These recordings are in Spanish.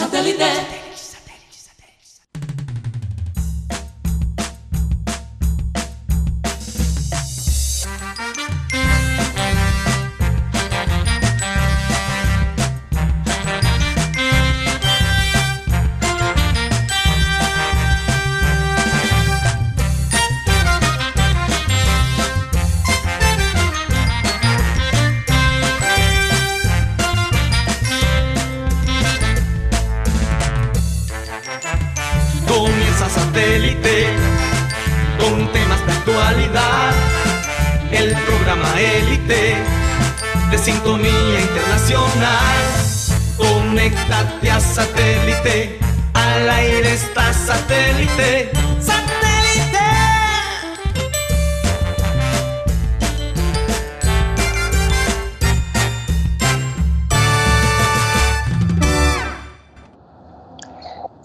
Satellite.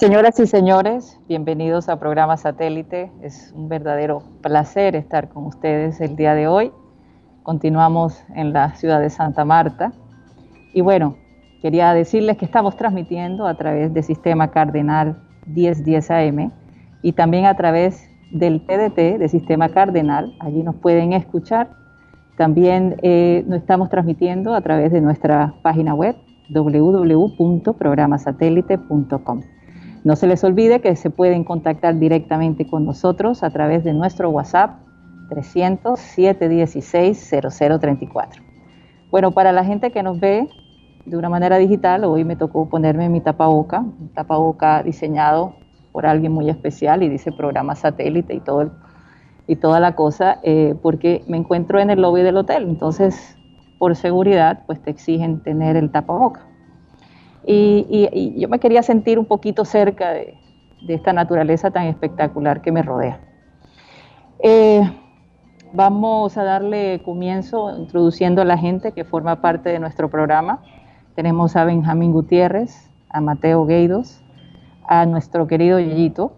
Señoras y señores, bienvenidos a Programa Satélite. Es un verdadero placer estar con ustedes el día de hoy. Continuamos en la ciudad de Santa Marta. Y bueno, quería decirles que estamos transmitiendo a través del Sistema Cardenal 1010 AM y también a través del PDT de Sistema Cardenal. Allí nos pueden escuchar. También eh, nos estamos transmitiendo a través de nuestra página web www.programasatélite.com. No se les olvide que se pueden contactar directamente con nosotros a través de nuestro WhatsApp 300 716 0034. Bueno, para la gente que nos ve de una manera digital, hoy me tocó ponerme mi tapaboca, un tapaboca diseñado por alguien muy especial y dice programa satélite y todo y toda la cosa, eh, porque me encuentro en el lobby del hotel, entonces por seguridad pues te exigen tener el tapaboca. Y, yo me quería sentir un poquito cerca de, esta naturaleza tan espectacular que me rodea. Eh, vamos a darle comienzo introduciendo a la gente que forma parte de nuestro programa. Tenemos a Benjamín Gutiérrez, a Mateo Gueidos, a nuestro querido Yeyito.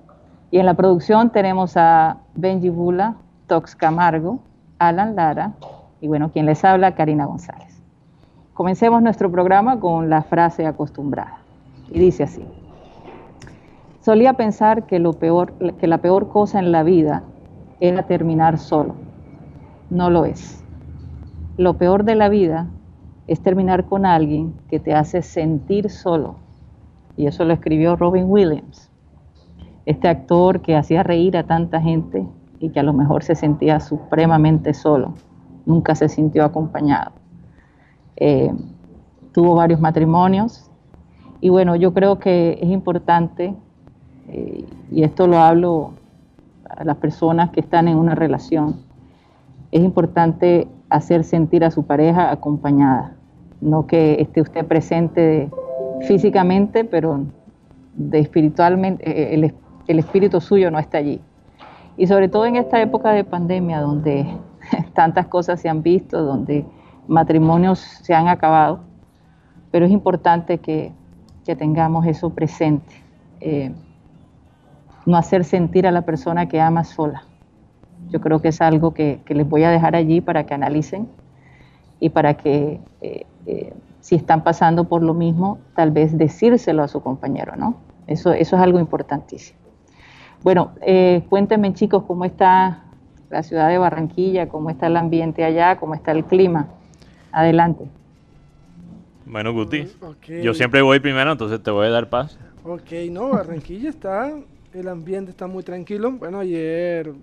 Y en la producción tenemos a Benji Bula, Tox Camargo, Alan Lara y bueno, quien les habla, Karina González. Comencemos nuestro programa con la frase acostumbrada. Y dice así. Solía pensar que, lo peor, que la peor cosa en la vida era terminar solo. No lo es. Lo peor de la vida es terminar con alguien que te hace sentir solo. Y eso lo escribió Robin Williams, este actor que hacía reír a tanta gente y que a lo mejor se sentía supremamente solo, nunca se sintió acompañado. Eh, tuvo varios matrimonios y bueno, yo creo que es importante, eh, y esto lo hablo a las personas que están en una relación, es importante hacer sentir a su pareja acompañada, no que esté usted presente físicamente, pero de espiritualmente, eh, el, el espíritu suyo no está allí. Y sobre todo en esta época de pandemia, donde tantas cosas se han visto, donde matrimonios se han acabado, pero es importante que, tengamos eso presente. Eh, no hacer sentir a la persona que ama sola. Yo creo que es algo que, les voy a dejar allí para que analicen y para que eh, eh, si están pasando por lo mismo, tal vez decírselo a su compañero, ¿no? Eso, eso es algo importantísimo. Bueno, cuéntenme chicos cómo está la ciudad de Barranquilla, cómo está el ambiente allá, cómo está el clima. Adelante. Bueno, Guti, yo siempre voy primero, entonces te voy a dar paz. Ok, no, Barranquilla está, el ambiente está muy tranquilo. Bueno, ayer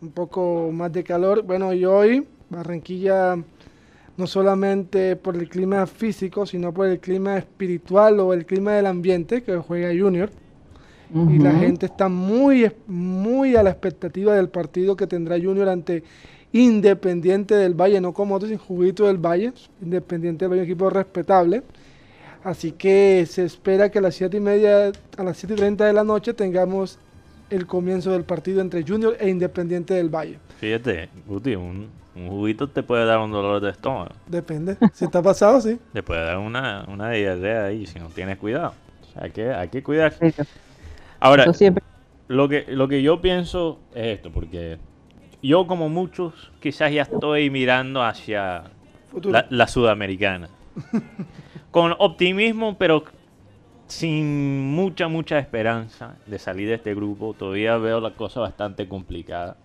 un poco más de calor. Bueno, y hoy Barranquilla no solamente por el clima físico, sino por el clima espiritual o el clima del ambiente que juega Junior. Y la gente está muy, muy a la expectativa del partido que tendrá Junior ante Independiente del Valle, no como otros, sin Juguito del Valle, Independiente del Valle, un equipo respetable. Así que se espera que a las 7 y media, a las 7 y 30 de la noche tengamos el comienzo del partido entre Junior e Independiente del Valle. Fíjate, Guti, un, juguito te puede dar un dolor de estómago. Depende, si está pasado, sí. Te puede dar una, una diarrea ahí si no tienes cuidado. O sea, hay que, hay que cuidar. Ahora, lo que, lo que yo pienso es esto, porque yo como muchos quizás ya estoy mirando hacia la, sudamericana. Con optimismo, pero sin mucha, mucha esperanza de salir de este grupo. Todavía veo la cosa bastante complicada.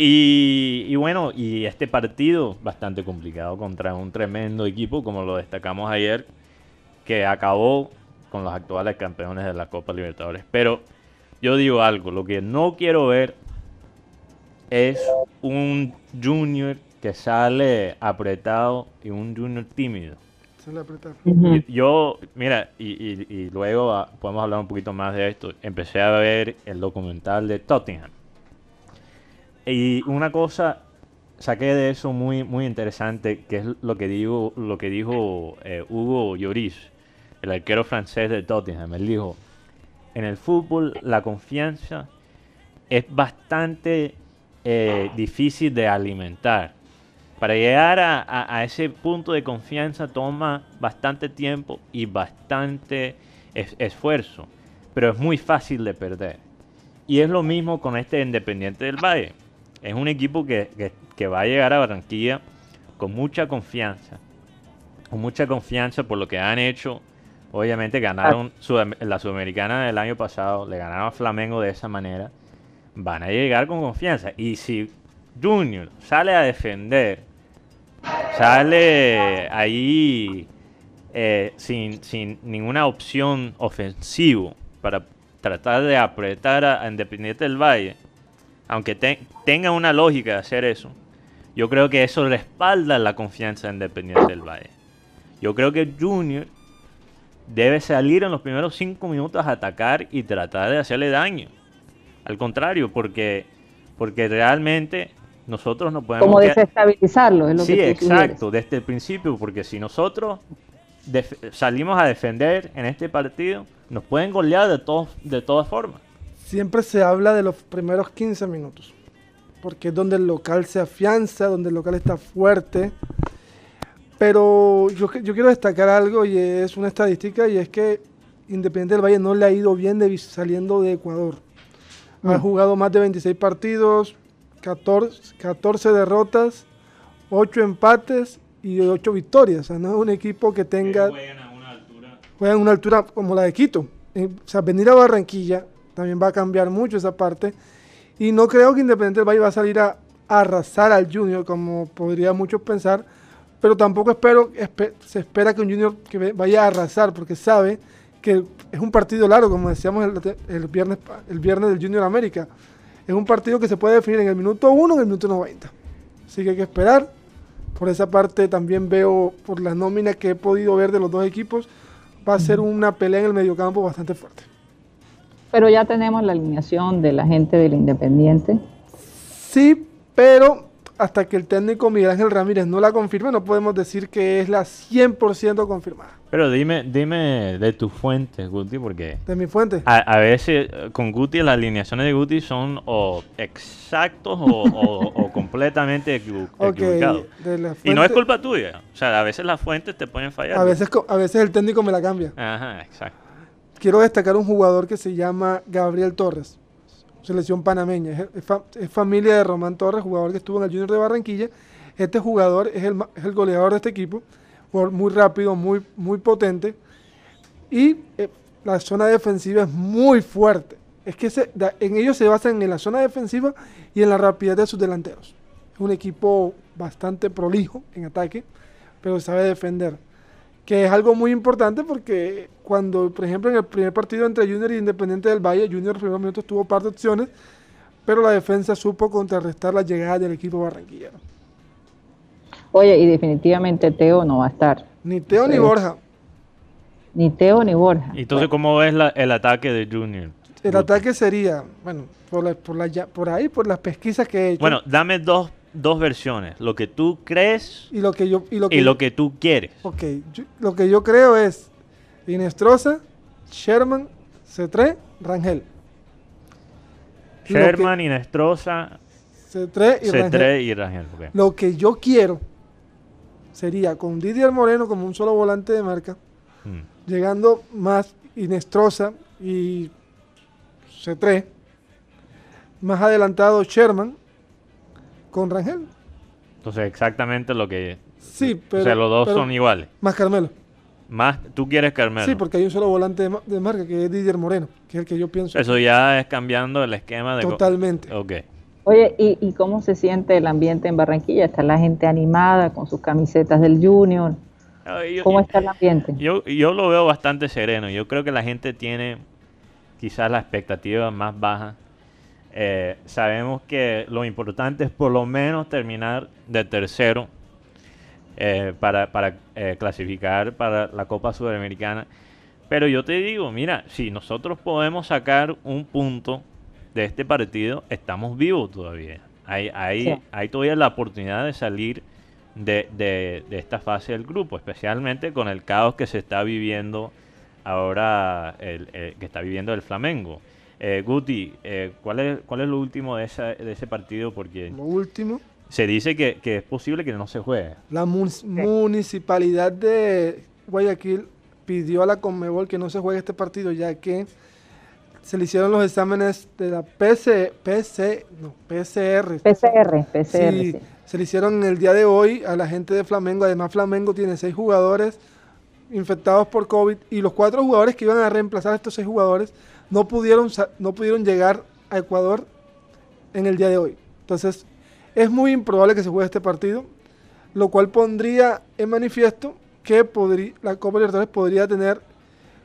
Y, bueno, y este partido bastante complicado contra un tremendo equipo, como lo destacamos ayer, que acabó con los actuales campeones de la Copa Libertadores. Pero yo digo algo, lo que no quiero ver es un junior que sale apretado y un junior tímido. Sale apretado. Yo, mira, y, luego ah, podemos hablar un poquito más de esto. Empecé a ver el documental de Tottenham. Y una cosa saqué de eso muy, muy interesante, que es lo que, digo, lo que dijo eh, Hugo Lloris, el arquero francés de Tottenham. Él dijo, en el fútbol la confianza es bastante eh, difícil de alimentar. Para llegar a, ese punto de confianza toma bastante tiempo y bastante esfuerzo, pero es muy fácil de perder. Y es lo mismo con este Independiente del Valle. Es un equipo que, va a llegar a Barranquilla con mucha confianza, con mucha confianza por lo que han hecho. Obviamente ganaron la Sudamericana del año pasado, le ganaron a Flamengo de esa manera. Van a llegar con confianza. Y si Junior sale a defender sale ahí eh, sin, ninguna opción ofensivo para tratar de apretar a, Independiente del Valle, aunque tenga una lógica de hacer eso, yo creo que eso respalda la confianza de Independiente del Valle. Yo creo que Junior debe salir en los primeros cinco minutos a atacar y tratar de hacerle daño. Al contrario, porque, porque realmente nosotros no podemos... Como desestabilizarlo, es lo sí, que Sí, exacto, desde el principio, porque si nosotros salimos a defender en este partido, nos pueden golear de, todos, de todas formas. Siempre se habla de los primeros 15 minutos, porque es donde el local se afianza, donde el local está fuerte. Pero yo, yo quiero destacar algo y es una estadística y es que Independiente del Valle no le ha ido bien de, saliendo de Ecuador. Ha mm. jugado más de 26 partidos, 14, 14 derrotas, 8 empates y 8 victorias. O sea, no es un equipo que tenga... Juegan a una altura. Juegan a una altura como la de Quito. Eh, o sea, venir a Barranquilla también va a cambiar mucho esa parte. Y no creo que Independiente del Valle va a salir a, arrasar al Junior, como podría muchos pensar. Pero tampoco espero, se espera que un Junior que vaya a arrasar, porque sabe que es un partido largo, como decíamos el, el viernes, el viernes del Junior América es un partido que se puede definir en el minuto 1 o en el minuto 90. Así que hay que esperar. Por esa parte también veo, por la nómina que he podido ver de los dos equipos, va a ser una pelea en el mediocampo bastante fuerte. Pero ya tenemos la alineación de la gente del Independiente. Sí, pero hasta que el técnico Miguel Ángel Ramírez no la confirme, no podemos decir que es la 100% confirmada. Pero dime, dime de tus fuentes, Guti, porque... De mi fuente. A, veces con Guti las alineaciones de Guti son o exactos o, completamente equivocados. Y no es culpa tuya. O sea, a veces las fuentes te pueden fallar. A veces, a veces el técnico me la cambia. Ajá, exacto. Quiero destacar un jugador que se llama Gabriel Torres, selección panameña. Es, familia de Román Torres, jugador que estuvo en el Junior de Barranquilla. Este jugador es el, es el goleador de este equipo muy rápido, muy, muy potente. Y eh, la zona defensiva es muy fuerte. Es que en ellos se basan en la zona defensiva y en la rapidez de sus delanteros. Es un equipo bastante prolijo en ataque, pero sabe defender. Que es algo muy importante porque cuando, por ejemplo, en el primer partido entre Junior y Independiente del Valle, Junior en los primeros minutos tuvo par de opciones, pero la defensa supo contrarrestar la llegada del equipo barranquillero. Oye, y definitivamente Teo no va a estar. Ni Teo ni Borja. Ni Teo ni Borja. ¿Y entonces cómo ves el ataque de Junior? El ataque sería, bueno, por, por, ahí, por las pesquisas que he hecho. Bueno, dame dos, dos versiones. Lo que tú crees y lo que, yo, y lo que, tú quieres. Ok, lo que yo creo es Inestrosa, Sherman, C3, Rangel. Sherman, Inestrosa, C3 y Rangel. Y Rangel Lo que yo quiero sería con Didier Moreno como un solo volante de marca, mm. llegando más Inestrosa y C3, más adelantado Sherman con Rangel. Entonces exactamente lo que... Sí, pero... O sea, los dos son iguales. Más Carmelo. Más, tú quieres Carmelo. Sí, porque hay un solo volante de, marca que es Didier Moreno, que es el que yo pienso. Eso ya es cambiando el esquema de... Totalmente. Ok. Oye, ¿y, cómo se siente el ambiente en Barranquilla? ¿Está la gente animada con sus camisetas del Junior? ¿Cómo está el ambiente? Yo, yo lo veo bastante sereno. Yo creo que la gente tiene quizás la expectativa más baja. Eh, sabemos que lo importante es por lo menos terminar de tercero eh, para, para eh, clasificar para la Copa Sudamericana. Pero yo te digo, mira, si nosotros podemos sacar un punto de este partido, estamos vivos todavía. Hay, hay, hay todavía la oportunidad de salir de, de, esta fase del grupo, especialmente con el caos que se está viviendo ahora, el, que está viviendo el Flamengo. Eh, Guti, eh, ¿cuál, es, ¿cuál es lo último de, de ese partido? Porque lo último se dice que, es posible que no se juegue. La municipalidad de Guayaquil pidió a la Conmebol que no se juegue este partido ya que se le hicieron los exámenes de la PC, PC, no, PCR. PCR, PCR. Sí, Se le hicieron el día de hoy a la gente de Flamengo. Además, Flamengo tiene seis jugadores infectados por COVID y los cuatro jugadores que iban a reemplazar a estos seis jugadores no pudieron, no pudieron llegar a Ecuador en el día de hoy. Entonces, es muy improbable que se juegue este partido, lo cual pondría en manifiesto que la Copa Libertadores podría tener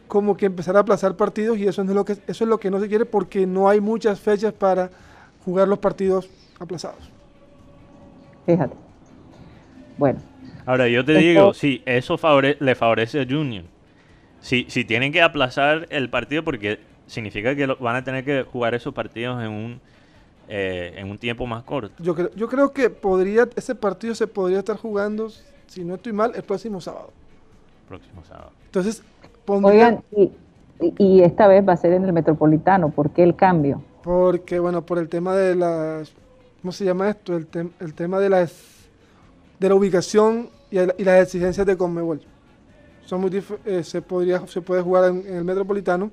como que empezar a aplazar partidos y eso es lo que eso es lo que no se quiere porque no hay muchas fechas para jugar los partidos aplazados. Fíjate. Bueno. Ahora yo te digo, sí, eso le favorece a Junior. Si, si tienen que aplazar el partido porque significa que van a tener que jugar esos partidos en un eh, en un tiempo más corto. Yo creo, yo creo que podría ese partido se podría estar jugando, si no estoy mal, el próximo sábado. Próximo sábado. Entonces, Oigan, y, esta vez va a ser en el Metropolitano. ¿Por qué el cambio? Porque, bueno, por el tema de las... ¿Cómo se llama esto? El, el tema de, las, de la ubicación y, las exigencias de Conmebol. Son muy eh, se, podría, se puede jugar en, en, el Metropolitano.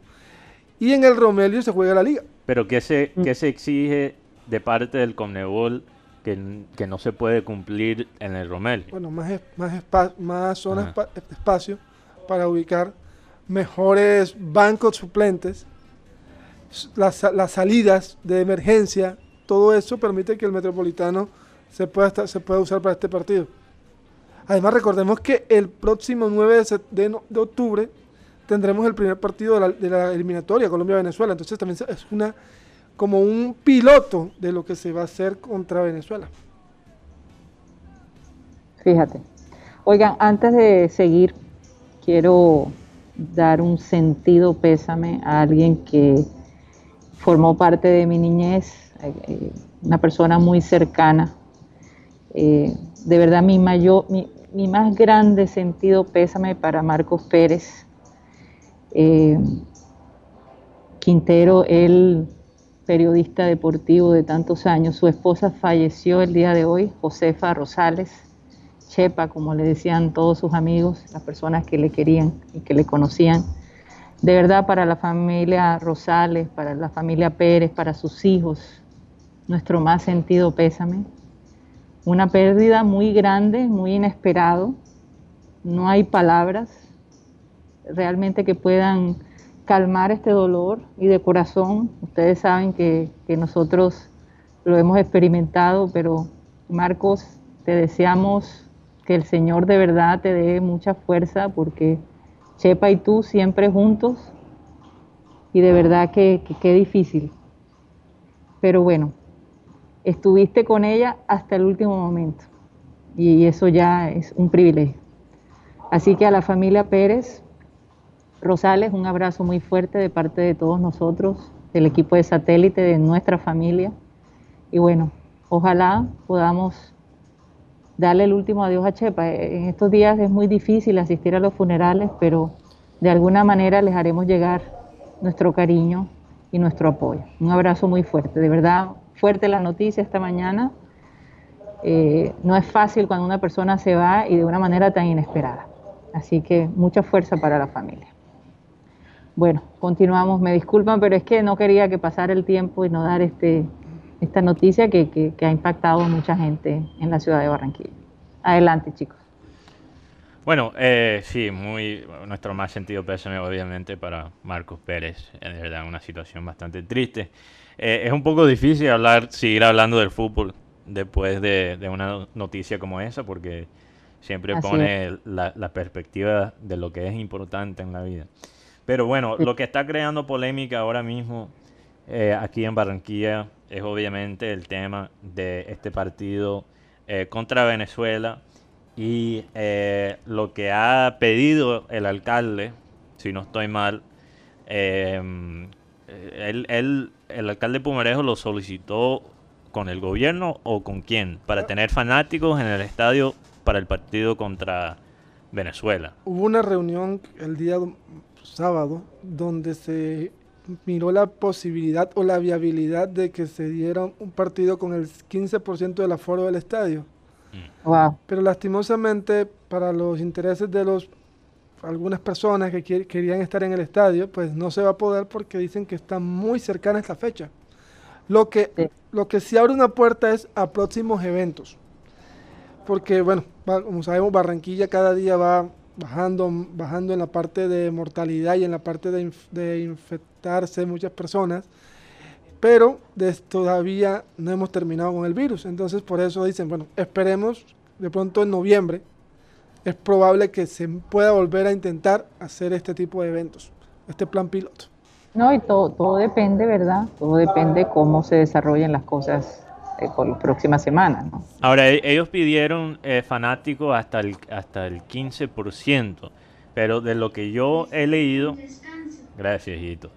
Y en el Romelio se juega la liga. Pero ¿qué se, qué se exige de parte del Conmebol que, que, no se puede cumplir en el Romelio? Bueno, más, más, más zonas, espacio para ubicar mejores bancos suplentes, las, las, salidas de emergencia, todo eso permite que el Metropolitano se pueda, se pueda usar para este partido. Además, recordemos que el próximo 9 de, de, octubre tendremos el primer partido de la, de la eliminatoria Colombia-Venezuela. Entonces también es una como un piloto de lo que se va a hacer contra Venezuela. Fíjate. Oigan, antes de seguir, quiero dar un sentido pésame a alguien que formó parte de mi niñez, eh, una persona muy cercana. Eh, de verdad, mi, mayor, mi, más grande sentido pésame para Marcos Pérez. Eh, Quintero, él periodista deportivo de tantos años, su esposa falleció el día de hoy, Josefa Rosales Chepa, como le decían todos sus amigos, las personas que le querían y que le conocían. De verdad, para la familia Rosales, para la familia Pérez, para sus hijos, nuestro más sentido pésame. Una pérdida muy grande, muy inesperado. No hay palabras realmente que puedan calmar este dolor y de corazón. Ustedes saben que, nosotros lo hemos experimentado, pero Marcos, te deseamos que el Señor de verdad te dé mucha fuerza porque Chepa y tú siempre juntos y de verdad que qué difícil. Pero bueno, estuviste con ella hasta el último momento y eso ya es un privilegio. Así que a la familia Pérez, Rosales, un abrazo muy fuerte de parte de todos nosotros, del equipo de satélite, de nuestra familia. Y bueno, ojalá podamos darle el último adiós a Chepa. En estos días es muy difícil asistir a los funerales, pero de alguna manera les haremos llegar nuestro cariño y nuestro apoyo. Un abrazo muy fuerte, de verdad, fuerte la noticia esta mañana. Eh, no es fácil cuando una persona se va y de una manera tan inesperada. Así que mucha fuerza para la familia. Bueno, continuamos. Me disculpan, pero es que no quería que pasara el tiempo y no dar este, esta noticia que, ha impactado a mucha gente en la ciudad de Barranquilla. Adelante, chicos. Bueno, eh, sí, muy nuestro más sentido pésame obviamente para Marcos Pérez, en verdad una situación bastante triste. Eh, es un poco difícil hablar, seguir hablando del fútbol después de, una noticia como esa, porque siempre pone la, perspectiva de lo que es importante en la vida. Pero bueno, lo que está creando polémica ahora mismo eh, aquí en Barranquilla es obviamente el tema de este partido eh, contra Venezuela y eh, lo que ha pedido el alcalde, si no estoy mal, él, el alcalde Pumarejo lo solicitó con el gobierno o con quién para tener fanáticos en el estadio para el partido contra Venezuela. Hubo una reunión el día sábado donde se miró la posibilidad o la viabilidad de que se diera un partido con el 15% del aforo del estadio. Mm. Pero lastimosamente para los intereses de los algunas personas que querían estar en el estadio, pues no se va a poder porque dicen que está muy cercana esta fecha. Lo que, lo que sí abre una puerta es a próximos eventos. Porque, bueno, como sabemos, Barranquilla cada día va bajando, bajando en la parte de mortalidad y en la parte de, de infectarse muchas personas, pero todavía no hemos terminado con el virus. Entonces por eso dicen, bueno, esperemos de pronto en noviembre, es probable que se pueda volver a intentar hacer este tipo de eventos, este plan piloto. No, y todo, todo depende, ¿verdad? Todo depende cómo se desarrollen las cosas eh, por las próximas semanas. ¿no? Ahora, e-, ellos pidieron eh, fanáticos hasta el, hasta el 15%, pero de lo que yo he leído... Gracias, hijito.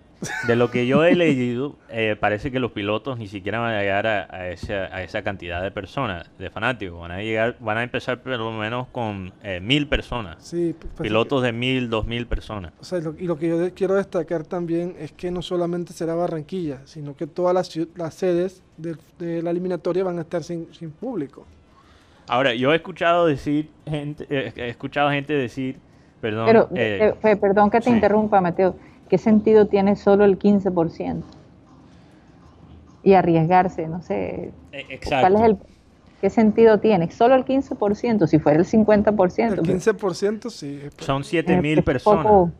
De lo que yo he leído, eh, parece que los pilotos ni siquiera van a llegar a, esa, a, esa, cantidad de personas, de fanáticos. Van a llegar, van a empezar por lo menos con eh, mil personas. Sí, pues, pilotos de mil, dos mil personas. y lo que yo quiero destacar también es que no solamente será Barranquilla, sino que todas las, las sedes de, la eliminatoria van a estar sin, público. Ahora, yo he escuchado decir gente, eh, he escuchado gente decir, perdón. Pero, perdón que te interrumpa, Mateo ¿Qué sentido tiene solo el 15%? Y arriesgarse, no sé. Exacto. ¿Cuál es el, ¿Qué sentido tiene? Solo el 15%, si fuera el 50%. El 15% sí. Son 7 mil personas.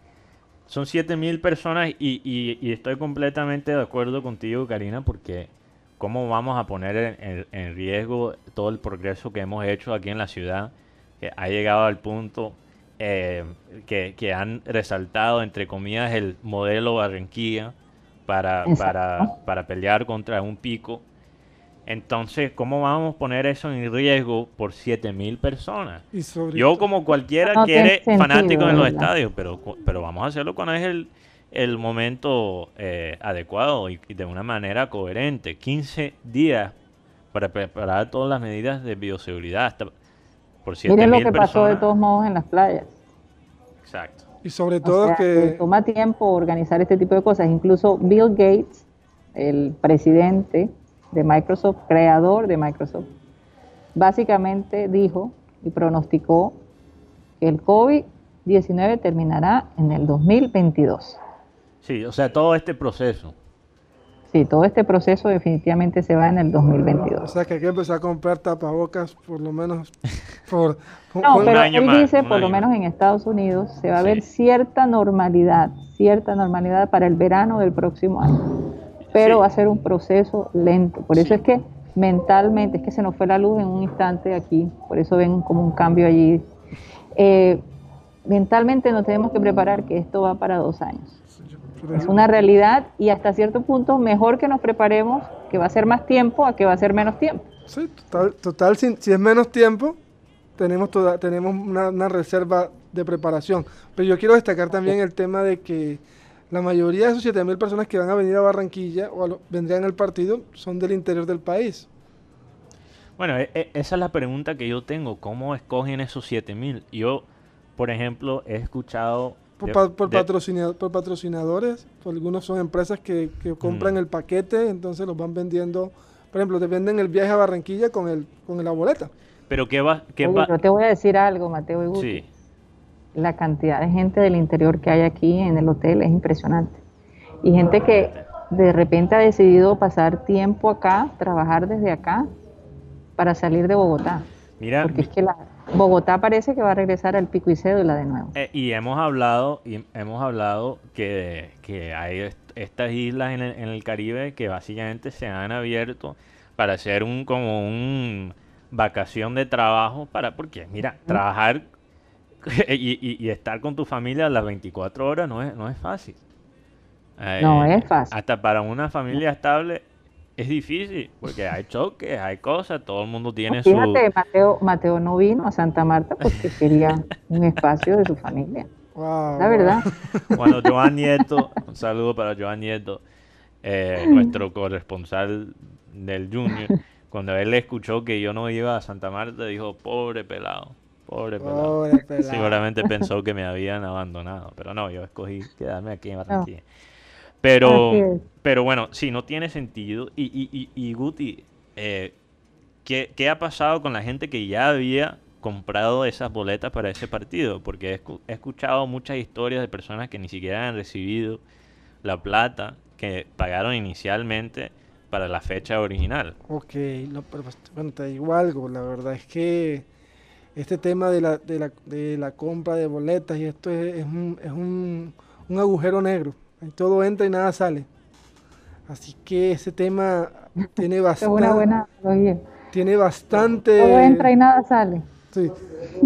Son 7 mil personas y, y, estoy completamente de acuerdo contigo, Karina, porque ¿cómo vamos a poner en, en, riesgo todo el progreso que hemos hecho aquí en la ciudad? Que ha llegado al punto eh, que, han resaltado, entre comillas, el modelo Barranquilla para, para, pelear contra un pico. Entonces, ¿cómo vamos a poner eso en riesgo por 7.000 personas? Yo, como cualquiera, quiere fanáticos en los estadios, pero, pero vamos a hacerlo cuando es el, el momento eh, adecuado y, de una manera coherente. 15 días para preparar todas las medidas de bioseguridad. Hasta por Miren lo que pasó de todos modos en las playas. Exacto. Y sobre todo que... Toma tiempo organizar este tipo de cosas. Incluso Bill Gates, el presidente de Microsoft, creador de Microsoft, básicamente dijo y pronosticó que el COVID-19 terminará en el 2022. Sí, o sea, todo este proceso. Sí, todo este proceso definitivamente se va en el 2022. O sea que hay que empezar a comprar tapabocas por lo menos por, no, pero él dice, por lo menos en Estados Unidos, se va a ver cierta normalidad, cierta normalidad para el verano del próximo año. Pero va a ser un proceso lento. Por eso es que mentalmente, es que se nos fue la luz en un instante aquí, por eso ven como un cambio allí. Eh, mentalmente nos tenemos que preparar que esto va para dos años. Es una realidad y hasta cierto punto mejor que nos preparemos que va a ser más tiempo a que va a ser menos tiempo. Sí, total, total si, es menos tiempo, tenemos, toda, tenemos una, reserva de preparación. Pero yo quiero destacar también el tema de que la mayoría de esos 7.000 personas que van a venir a Barranquilla o vendrían al partido son del interior del país. Bueno, e, e, esa es la pregunta que yo tengo. ¿Cómo escogen esos 7.000? Yo, por ejemplo, he escuchado por, por, patrocinadores, algunos son empresas que, compran el paquete, entonces los van vendiendo. Por ejemplo, te venden el viaje a Barranquilla con el con la boleta. Pero qué va, qué te voy a decir algo, Mateo. sí. La cantidad de gente del interior que hay aquí en el hotel es impresionante. Y gente que de repente ha decidido pasar tiempo acá, trabajar desde acá, para salir de Bogotá. Mira, porque es que Bogotá parece que va a regresar al pico y cédula de nuevo. Eh, y hemos hablado, y hemos hablado que, que hay estas islas en el, en el, Caribe que básicamente se han abierto para hacer un como un vacación de trabajo para porque mira trabajar y, y, estar con tu familia las 24 horas no es no es fácil. No es fácil. hasta para una familia estable es difícil porque hay choques, hay cosas, todo el mundo tiene Fíjate, su... Mateo, Mateo no vino a Santa Marta porque quería un espacio de su familia. la verdad. Cuando Joan Nieto, un saludo para Joan Nieto, eh, nuestro corresponsal del Junior, cuando él escuchó que yo no iba a Santa Marta, dijo, pobre pelado, pobre pelado. Seguramente pensó que me habían abandonado, pero no, yo escogí quedarme aquí en Barranquilla. Pero, pero bueno, sí, no tiene sentido. Y, y, y, Guti, eh, ¿qué, ¿qué, ha pasado con la gente que ya había comprado esas boletas para ese partido? Porque he, escuchado muchas historias de personas que ni siquiera han recibido la plata que pagaron inicialmente para la fecha original. Ok, no, pero pues, bueno, te digo algo, la verdad es que este tema de la, de la, de la compra de boletas y esto es, es, un, es un, un agujero negro todo entra y nada sale. Así que ese tema tiene bastante. buena, tiene bastante. Todo entra y nada sale. Sí,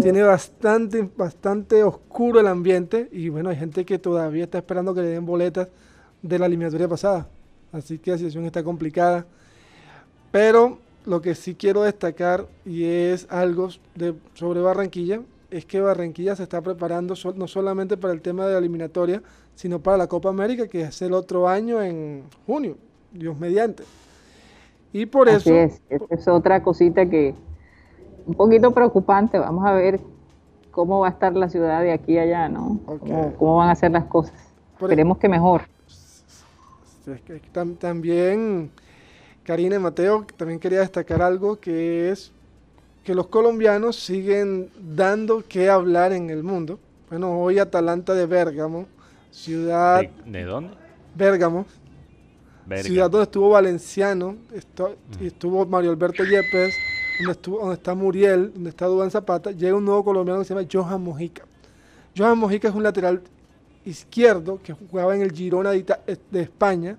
tiene bastante, bastante oscuro el ambiente. Y bueno, hay gente que todavía está esperando que le den boletas de la eliminatoria pasada. Así que la situación está complicada. Pero lo que sí quiero destacar, y es algo de, sobre Barranquilla, es que Barranquilla se está preparando no solamente para el tema de la eliminatoria, sino para la Copa América, que es el otro año en junio, Dios mediante. Y por eso... Es, es otra cosita que un poquito preocupante, vamos a ver cómo va a estar la ciudad de aquí a allá, ¿no? Cómo, van a ser las cosas. Esperemos que mejor. también, Karina y Mateo, también quería destacar algo que es que los colombianos siguen dando que hablar en el mundo. Bueno, hoy Atalanta de Bérgamo Ciudad. ¿De, dónde? Bérgamo. Ciudad donde estuvo Valenciano, y estuvo Mario Alberto Yepes, donde, estuvo, donde está Muriel, donde está Dubán Zapata. Llega un nuevo colombiano que se llama Johan Mojica. Johan Mojica es un lateral izquierdo que jugaba en el Girona de, España.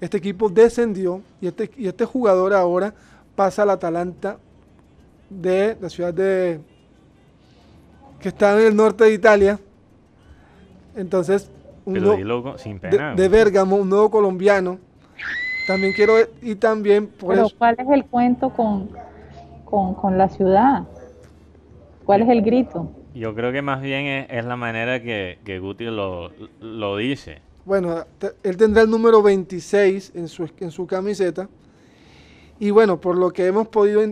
Este equipo descendió y este, y este jugador ahora pasa al Atalanta de la ciudad de que está en el norte de Italia. Entonces, de, Bérgamo, un nuevo colombiano. También quiero, y también por Pero ¿cuál es el cuento con, con, la ciudad? ¿Cuál es el grito? Yo creo que más bien es, la manera que, que Guti lo, lo, dice. Bueno, él tendrá el número 26 en su, en su camiseta. Y bueno, por lo que hemos podido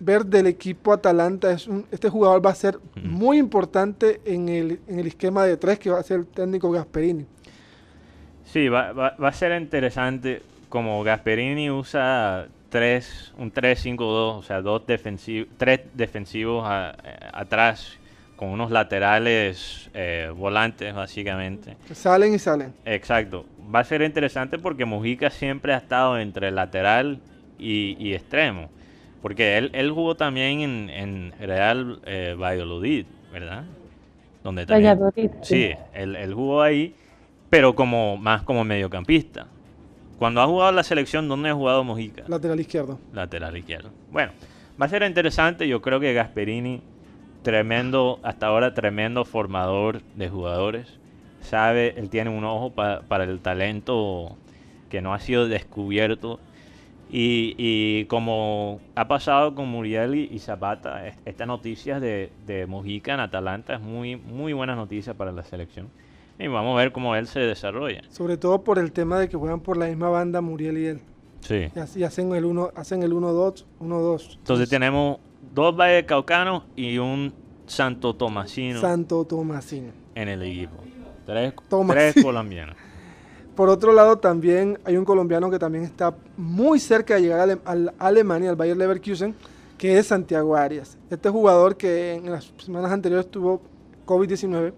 ver del equipo Atalanta, es este jugador va a ser muy importante en el, en el esquema de tres que va a ser el técnico Gasperini. Sí, va, va, a ser interesante como Gasperini usa tres, un 3-5-2, o sea, dos defensivos, tres defensivos atrás con unos laterales eh, volantes básicamente. Salen y salen. Exacto. Va a ser interesante porque Mujica siempre ha estado entre lateral y, y extremo. Porque él, él jugó también en, en Real eh, Valladolid, ¿verdad? Donde también, Valladolid. Sí, él, él, jugó ahí, pero como más como mediocampista. Cuando ha jugado la selección, ¿dónde ha jugado Mojica? Lateral izquierdo. Lateral izquierdo. Bueno, va a ser interesante. Yo creo que Gasperini, tremendo, hasta ahora tremendo formador de jugadores. Sabe, él tiene un ojo para el talento que no ha sido descubierto y, y, como ha pasado con Muriel y, Zapata, esta noticia de, de Mojica en Atalanta es muy, muy buena noticia para la selección. Y vamos a ver cómo él se desarrolla. Sobre todo por el tema de que juegan por la misma banda Muriel y él. Sí. Y así hacen el 1 hacen el 1-2, 1-2. Entonces tenemos dos Valle Caucanos y un Santo Tomasino. Santo Tomasino. En el equipo. Tres, tres colombianos. Por otro lado, también hay un colombiano que también está muy cerca de llegar a, Alemania, al Bayer Leverkusen, que es Santiago Arias. Este jugador que en las semanas anteriores tuvo COVID-19,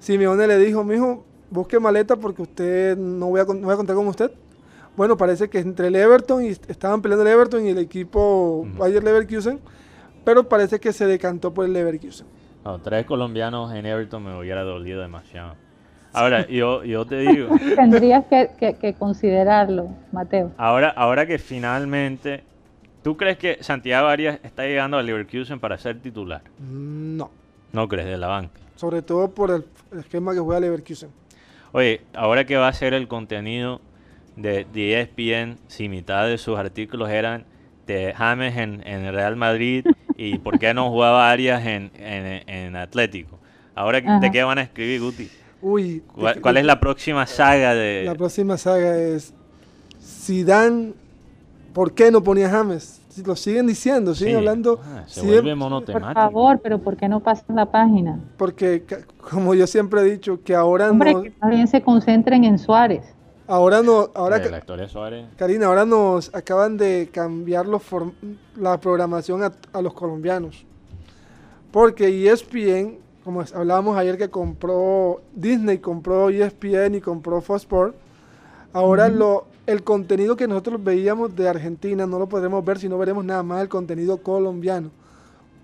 Simeone le dijo, mijo, busque maleta porque usted no voy, a, no a contar con usted. Bueno, parece que entre el Everton y estaban peleando el Everton y el equipo Bayer Leverkusen, pero parece que se decantó por el Leverkusen. No, tres colombianos en Everton me hubiera dolido demasiado. Ahora, yo, yo te digo... Tendrías que, considerarlo, Mateo. Ahora, ahora que finalmente... ¿Tú crees que Santiago Arias está llegando al Leverkusen para ser titular? No. ¿No crees de la banca? Sobre todo por el esquema que juega Leverkusen. Oye, ahora que va a ser el contenido de, de ESPN, si mitad de sus artículos eran de James en, en Real Madrid y por qué no jugaba Arias en, en, Atlético. Ahora, ¿de qué van a escribir, Guti? Uy, ¿Cuál, es la próxima saga de...? La próxima saga es Dan, ¿por qué no ponía James? Lo siguen diciendo, siguen hablando. Ah, se vuelve monotemático. Por favor, pero ¿por qué no pasan la página? Porque, como yo siempre he dicho, que ahora Hombre, que también se concentren en Suárez. Ahora no, ahora la Suárez. Karina, ahora nos acaban de cambiar la programación a, los colombianos. Porque ESPN, como hablábamos ayer que compró Disney, compró ESPN y compró Fox Sport, ahora lo, el contenido que nosotros veíamos de Argentina no lo podremos ver si no veremos nada más el contenido colombiano.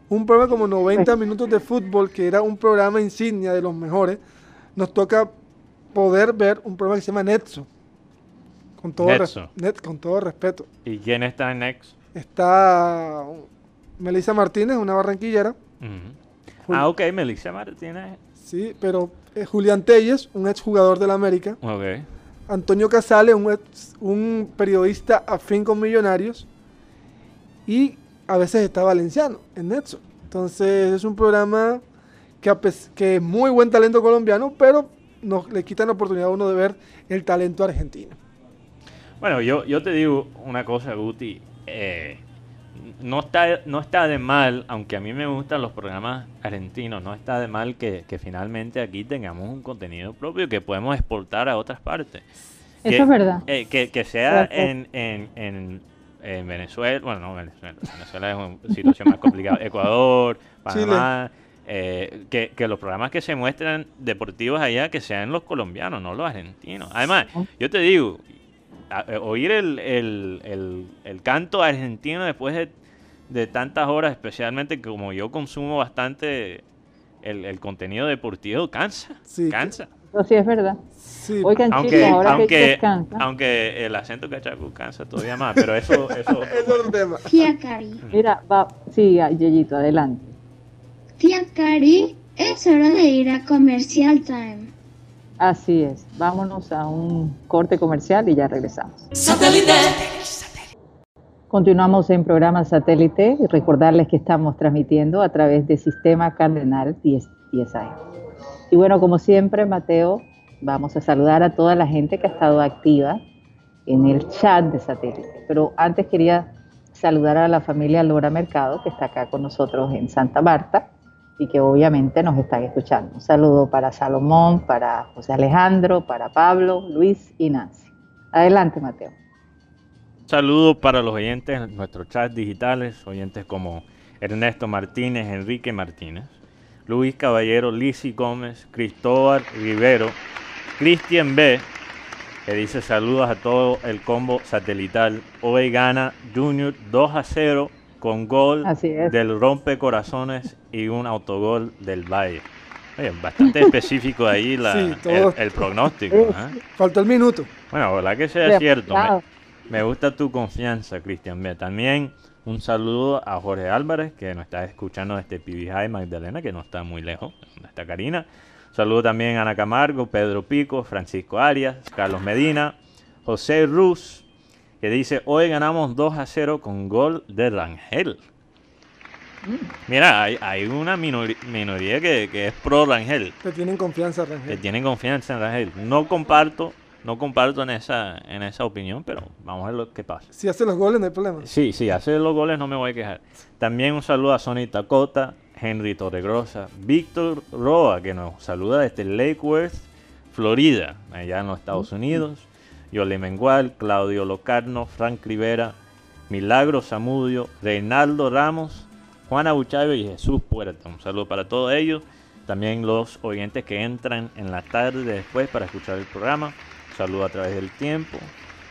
Un programa como 90 minutos de fútbol, que era un programa insignia de los mejores, nos toca poder ver un programa que se llama Netso con todo, con todo respeto. ¿Y quién está en Next? Está Melissa Martínez, una barranquillera. Ah, ok, Melissa Martínez. Sí, pero eh, Julián Telles, un exjugador del América. Ok. Antonio Casale, un, un periodista afín con Millonarios. Y a veces está Valenciano en Netso. Entonces es un programa que, que es muy buen talento colombiano, pero nos le quitan la oportunidad a uno de ver el talento argentino. Bueno, yo, yo te digo una cosa, Guti. Eh, no, está, no está de mal, aunque a mí me gustan los programas argentinos, no está de mal que, finalmente aquí tengamos un contenido propio que podemos exportar a otras partes. Eso es verdad. Eh, que, sea en, en, en, Venezuela, bueno, no Venezuela, Venezuela es una situación más complicada, Ecuador, Panamá. Eh, que, que, los programas que se muestran deportivos allá que sean los colombianos, no los argentinos. Además, yo te digo, eh, oír el, el, el, canto argentino después de, tantas horas, especialmente como yo consumo bastante el, contenido deportivo, cansa. cansa. Eso sí es verdad. aunque, aunque, aunque el acento cachaco cansa todavía más, pero eso, eso, es un tema. Tía Cari. Mira, va, sí, Yeyito, adelante. Tía Cari, es hora de ir a Comercial Time. Así es. Vámonos a un corte comercial y ya regresamos. Satélite. Continuamos en programa satélite y recordarles que estamos transmitiendo a través del sistema Cardenal 10, 10 Y bueno, como siempre, Mateo, vamos a saludar a toda la gente que ha estado activa en el chat de satélite. Pero antes quería saludar a la familia Lora Mercado, que está acá con nosotros en Santa Marta y que obviamente nos están escuchando. Un saludo para Salomón, para José Alejandro, para Pablo, Luis y Nancy. Adelante, Mateo. Un saludo para los oyentes en nuestros chats digitales, oyentes como Ernesto Martínez, Enrique Martínez, Luis Caballero, Lisi Gómez, Cristóbal Rivero, Cristian B, que dice saludos a todo el combo satelital. Hoy gana Junior 2 a 0 con gol del rompe corazones y un autogol del Valle. bastante específico ahí el, pronóstico. ¿eh? Falta el minuto. Bueno, ojalá que sea cierto. Me, gusta tu confianza, Cristian B. También un saludo a Jorge Álvarez, que nos está escuchando desde Pibijay, Magdalena, que no está muy lejos, donde está Karina. saludo también a Ana Camargo, Pedro Pico, Francisco Arias, Carlos Medina, José Ruz, que dice, hoy ganamos 2 a 0 con gol de Rangel. Mm. Mira, hay, una minoría que, es pro Rangel. Que tienen confianza en Rangel. Que tienen confianza en Rangel. No comparto, no comparto en esa, en esa opinión, pero vamos a ver lo que pasa. Si hace los goles no hay problema. Sí, sí, hace los goles no me voy a quejar. También un saludo a Sonny Tacota, Henry Torregrosa, Víctor Roa, que nos saluda desde Lake Worth, Florida, allá en los Estados Unidos. Yole Mengual, Claudio Locarno, Frank Rivera, Milagro Zamudio, Reinaldo Ramos, Juana Buchayo y Jesús Puerta. Un saludo para todos ellos. También los oyentes que entran en la tarde después para escuchar el programa. Saludo a través del tiempo.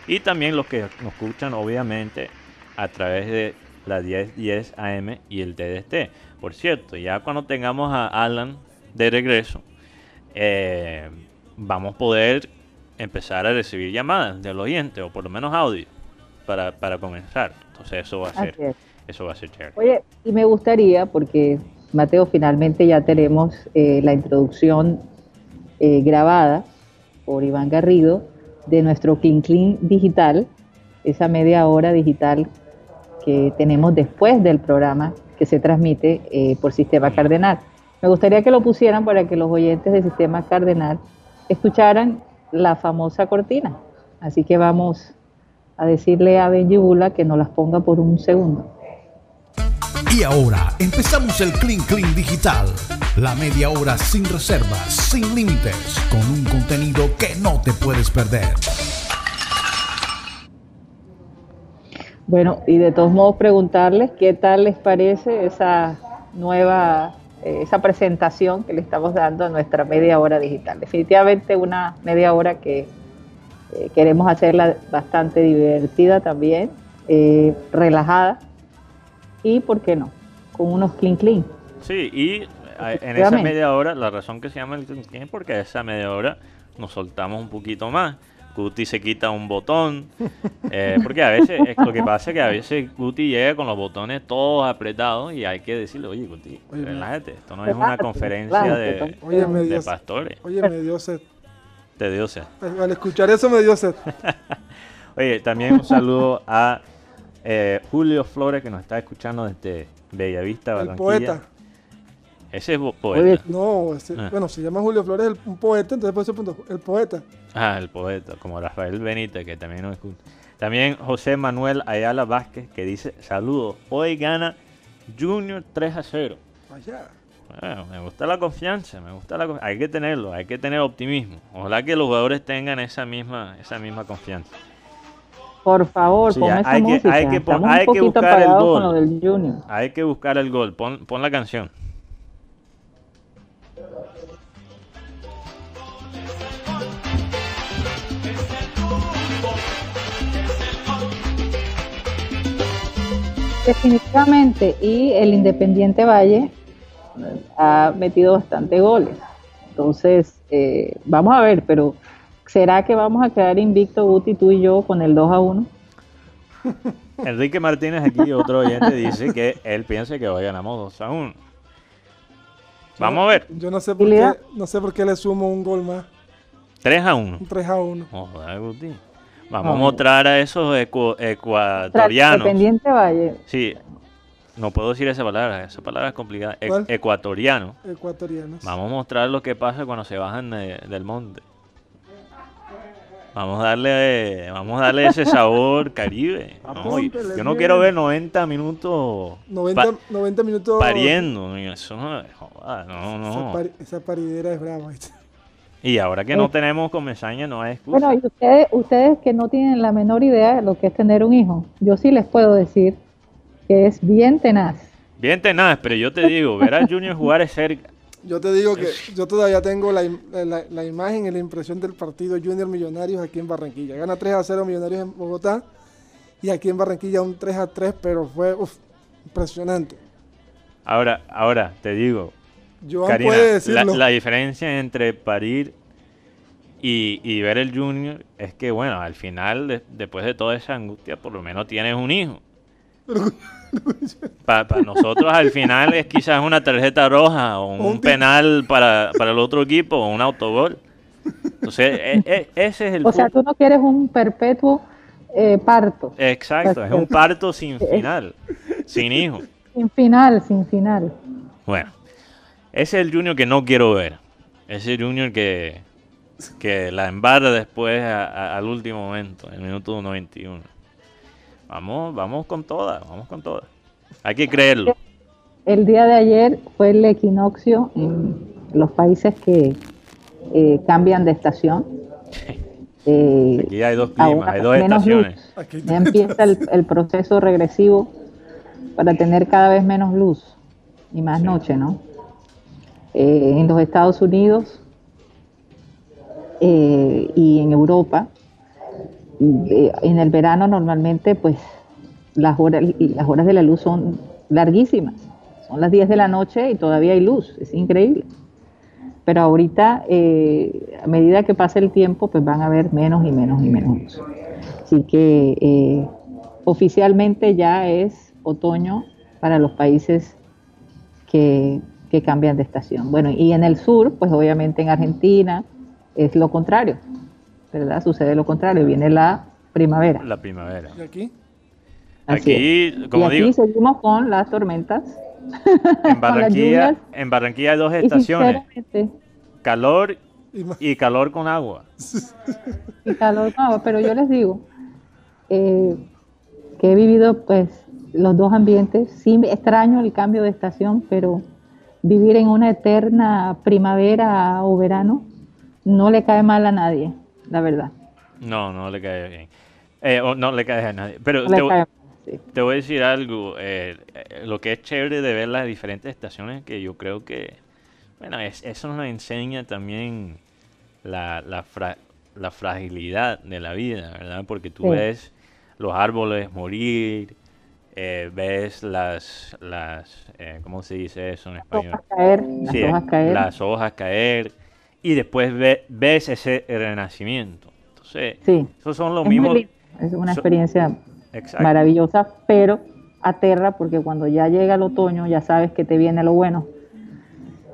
Y también los que nos escuchan, obviamente, a través de la 1010 AM y el TDT. Por cierto, ya cuando tengamos a Alan de regreso, eh, vamos a poder empezar a recibir llamadas del oyente, o por lo menos audio, para, para comenzar. Entonces eso va a ser, eso va a ser chévere. Oye, y me gustaría, porque Mateo, finalmente ya tenemos eh, la introducción eh, grabada por Iván Garrido de nuestro Clean Clean digital, esa media hora digital que tenemos después del programa que se transmite eh, por Sistema Cardenal. Me gustaría que lo pusieran para que los oyentes del Sistema Cardenal escucharan la famosa cortina. Así que vamos a decirle a Benji Bula que nos las ponga por un segundo. Y ahora empezamos el Clean Clean Digital. La media hora sin reservas, sin límites, con un contenido que no te puedes perder. Bueno, y de todos modos preguntarles qué tal les parece esa nueva, eh, esa presentación que le estamos dando a nuestra media hora digital. Definitivamente una media hora que eh, queremos hacerla bastante divertida también, eh, relajada y, ¿por qué no?, con unos clean clean. Sí, y en esa media hora, la razón que se llama el clean clean es porque esa media hora nos soltamos un poquito más Guti se quita un botón. Eh, porque a veces, lo que pasa es que a veces Guti llega con los botones todos apretados y hay que decirle, oye Guti, relájate, esto no es una conferencia de, de pastores. Oye, me dio sed. Te dio sed. Al escuchar eso me dio sed. oye, también un saludo a eh, Julio Flores que nos está escuchando desde Bellavista, Barranquilla. El poeta. Ese es poeta. No, ah. bueno, se llama Julio Flores, el, un poeta, entonces por ese punto, el poeta. Ah, el poeta, como Rafael Benítez, que también nos escucha. También José Manuel Ayala Vázquez, que dice, saludos, hoy gana Junior 3 a 0. Vaya. Bueno, me gusta la confianza, me gusta la Hay que tenerlo, hay que tener optimismo. Ojalá que los jugadores tengan esa misma, esa misma confianza. Por favor, pon esa hay música. Que, hay que, hay que buscar el gol. Hay que buscar el gol. Pon, pon la canción. Definitivamente, y el Independiente Valle ha metido bastante goles. Entonces, eh, vamos a ver, pero ¿será que vamos a quedar invicto Guti, tú y yo, con el 2 a 1? Enrique Martínez aquí, otro oyente, dice que él piensa que hoy ganamos 2 a 1. Vamos a ver. Yo no sé por, qué, no sé por qué le sumo un gol más. 3 a 1. 3 a 1. Guti. Vamos a mostrar a esos ecuatorianos. Independiente Valle. Sí, no puedo decir esa palabra, esa palabra es complicada. E ecuatoriano. Ecuatorianos. Vamos a mostrar lo que pasa cuando se bajan del monte. Vamos a darle, vamos a darle ese sabor caribe. yo no quiero ver 90 minutos 90, minutos pariendo. Eso no, no, no. Esa, paridera es brava. Y ahora que no tenemos comezaña, no hay excusa. Bueno, y ustedes, ustedes que no tienen la menor idea de lo que es tener un hijo, yo sí les puedo decir que es bien tenaz. Bien tenaz, pero yo te digo, ver a Junior jugar es cerca. Yo te digo que yo todavía tengo la, la, imagen y la impresión del partido Junior Millonarios aquí en Barranquilla. Gana 3 a 0 Millonarios en Bogotá y aquí en Barranquilla un 3 a 3, pero fue impresionante. Ahora, ahora te digo, la, diferencia entre parir y, ver el junior es que, bueno, al final, después de toda esa angustia, por lo menos tienes un hijo. Para nosotros al final es quizás una tarjeta roja o un, penal para, el otro equipo o un autogol. Entonces, e, e, ese es el... O sea, tú no quieres un perpetuo eh, parto. Exacto, es un parto sin final, sin hijo. Sin final, sin final. Bueno, ese es el Junior que no quiero ver. Ese Junior que, que la embarra después al último momento, en el minuto 91. Vamos, vamos con todas, vamos con todas. Hay que creerlo. El día de ayer fue el equinoccio en los países que eh, cambian de estación. Eh, Aquí hay dos climas, hay dos estaciones. Ya empieza el, proceso regresivo para tener cada vez menos luz y más noche, ¿no? Eh, en los Estados Unidos eh, y en Europa. Eh, en el verano normalmente pues las horas, de la luz son larguísimas. Son las 10 de la noche y todavía hay luz, es increíble. Pero ahorita, eh, a medida que pasa el tiempo, pues van a haber menos y menos y menos luz. Así que eh, oficialmente ya es otoño para los países que cambian de estación. Bueno, y en el sur, pues obviamente en Argentina es lo contrario, ¿verdad? Sucede lo contrario, viene la primavera. La primavera. ¿Y aquí? aquí, como y aquí seguimos con las tormentas. En Barranquilla, en Barranquilla hay dos estaciones. Calor y calor con agua. Y calor con agua, pero yo les digo eh, que he vivido pues los dos ambientes. Sí extraño el cambio de estación, pero vivir en una eterna primavera o verano no le cae mal a nadie, la verdad. No, no le cae bien. Eh, no le cae a nadie. Pero te, voy a decir algo. Eh, eh, lo que es chévere de ver las diferentes estaciones, que yo creo que, bueno, eso nos enseña también la, la, fragilidad de la vida, ¿verdad? Porque tú ves los árboles morir, ves las, las ¿cómo se dice eso en español? Caer, las hojas caer. Las hojas caer. Y después ves ese renacimiento. Entonces, esos son los mismos es una experiencia maravillosa, pero aterra porque cuando ya llega el otoño ya sabes que te viene lo bueno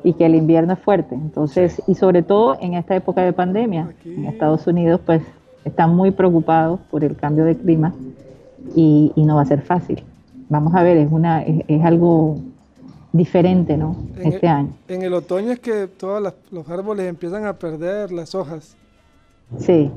y que el invierno es fuerte. Entonces, y sobre todo en esta época de pandemia, en Estados Unidos, pues están muy preocupados por el cambio de clima y, no va a ser fácil. Vamos a ver, es, una, es, algo diferente, ¿no? este año. En el otoño es que todos los árboles empiezan a perder las hojas. Sí,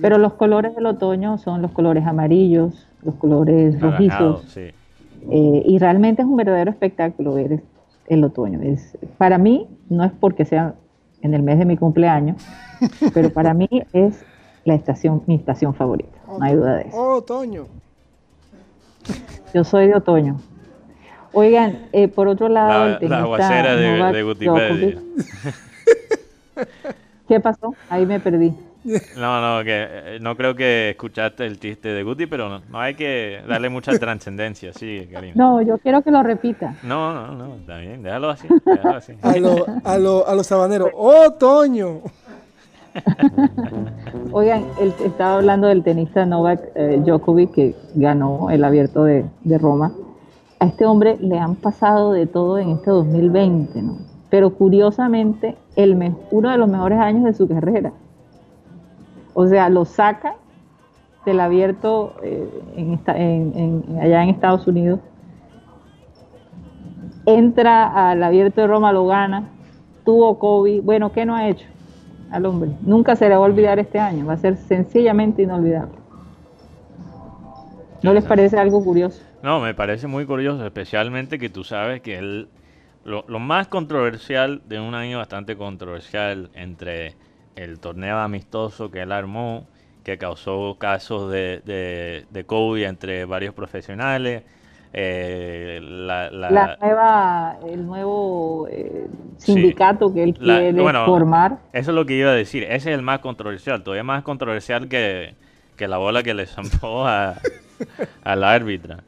pero los colores del otoño son los colores amarillos, los colores rojizos. Eh, y realmente es un verdadero espectáculo ver el otoño. Es, para mí, no es porque sea en el mes de mi cumpleaños, pero para mí es la estación, mi estación favorita, no hay duda de eso. otoño. Yo soy de otoño. Oigan, eh, por otro lado, la, aguacera de, de Gutipedia. ¿Qué pasó? Ahí me perdí. No, no, que eh, no creo que escuchaste el chiste de Guti, pero no, hay que darle mucha trascendencia, sí, Karina. No, yo quiero que lo repita. No, no, no, está bien, déjalo así. a, lo, a, lo, a los sabaneros, ¡oh, Toño! Oigan, él estaba hablando del tenista Novak eh, Djokovic que ganó el abierto de, de Roma. A este hombre le han pasado de todo en este 2020, ¿no? Pero curiosamente, el uno de los mejores años de su carrera o sea, lo saca del abierto eh, en, allá en Estados Unidos, entra al abierto de Roma, lo gana, tuvo COVID. Bueno, ¿qué no ha hecho al hombre? Nunca se le va a olvidar este año, va a ser sencillamente inolvidable. ¿No les parece algo curioso? No, me parece muy curioso, especialmente que tú sabes que él, lo, lo más controversial de un año bastante controversial entre el torneo amistoso que él armó, que causó casos de, de, de COVID entre varios profesionales. Eh, la, nueva, el nuevo eh, sindicato que él quiere formar. Eso es lo que iba a decir. Ese es el más controversial, todavía más controversial que, la bola que le zampó a, la árbitra.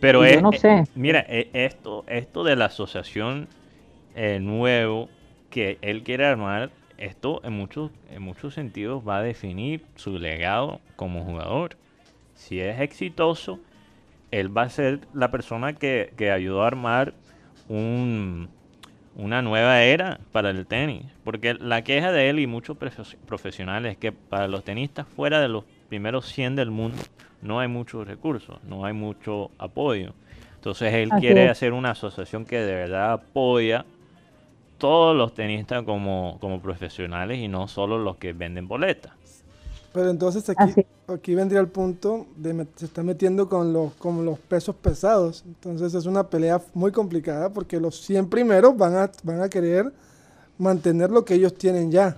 Pero es, no sé. mira, e, esto, esto de la asociación eh, nuevo que él quiere armar esto en muchos, en muchos sentidos va a definir su legado como jugador. Si es exitoso, él va a ser la persona que, ayudó a armar una nueva era para el tenis. Porque la queja de él y muchos profesionales es que para los tenistas fuera de los primeros 100 del mundo no hay muchos recursos, no hay mucho apoyo. Entonces él quiere hacer una asociación que de verdad apoya todos los tenistas como, como profesionales y no solo los que venden boletas. Pero entonces aquí, aquí vendría el punto de se está metiendo con los, con los pesos pesados. Entonces es una pelea muy complicada porque los 100 primeros van a, van a querer mantener lo que ellos tienen ya.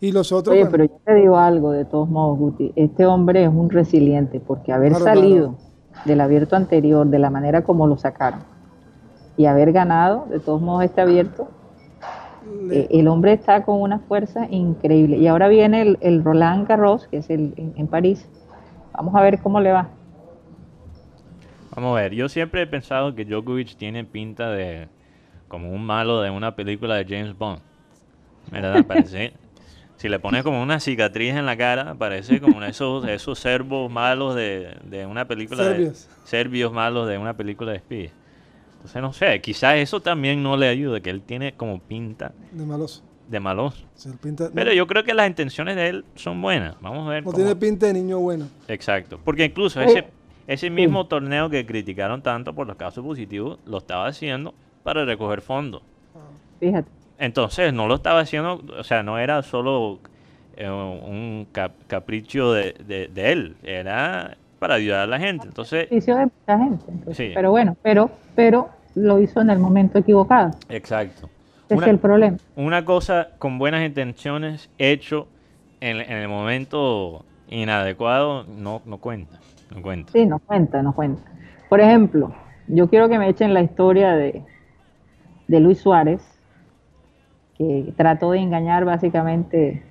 Y los otros... Oye, pero yo te digo algo de todos modos, Guti. Este hombre es un resiliente porque haber salido del abierto anterior de la manera como lo sacaron y haber ganado, de todos modos, este abierto, eh, el hombre está con una fuerza increíble. Y ahora viene el, Roland Garros, que es el, en, París. Vamos a ver cómo le va. Vamos a ver, yo siempre he pensado que Djokovic tiene pinta de como un malo de una película de James Bond. ¿Verdad? Parece, si le pones como una cicatriz en la cara, parece como esos, esos servos malos de, de una película Serbios. de serbios malos de una película de espías. Entonces no sé, quizás eso también no le ayuda, que él tiene como pinta De malos. de maloso. Pinta- Pero no, yo creo que las intenciones de él son buenas. Vamos a ver. no cómo- tiene pinta de niño bueno. Exacto. Porque incluso Eh, ese, ese mismo torneo que criticaron tanto por los casos positivos, lo estaba haciendo para recoger fondos. Fíjate. Entonces no lo estaba haciendo, o sea, no era solo eh, un cap- capricho de, de- de él, era para ayudar a la gente. Entonces, de mucha gente. entonces, Sí. Pero bueno, pero, pero lo hizo en el momento equivocado. exacto. Ese es el problema. una cosa con buenas intenciones hecho en, en el momento inadecuado no, no cuenta. No cuenta. Sí, no cuenta, no cuenta. Por ejemplo, yo quiero que me echen la historia de, de Luis Suárez, que trató de engañar básicamente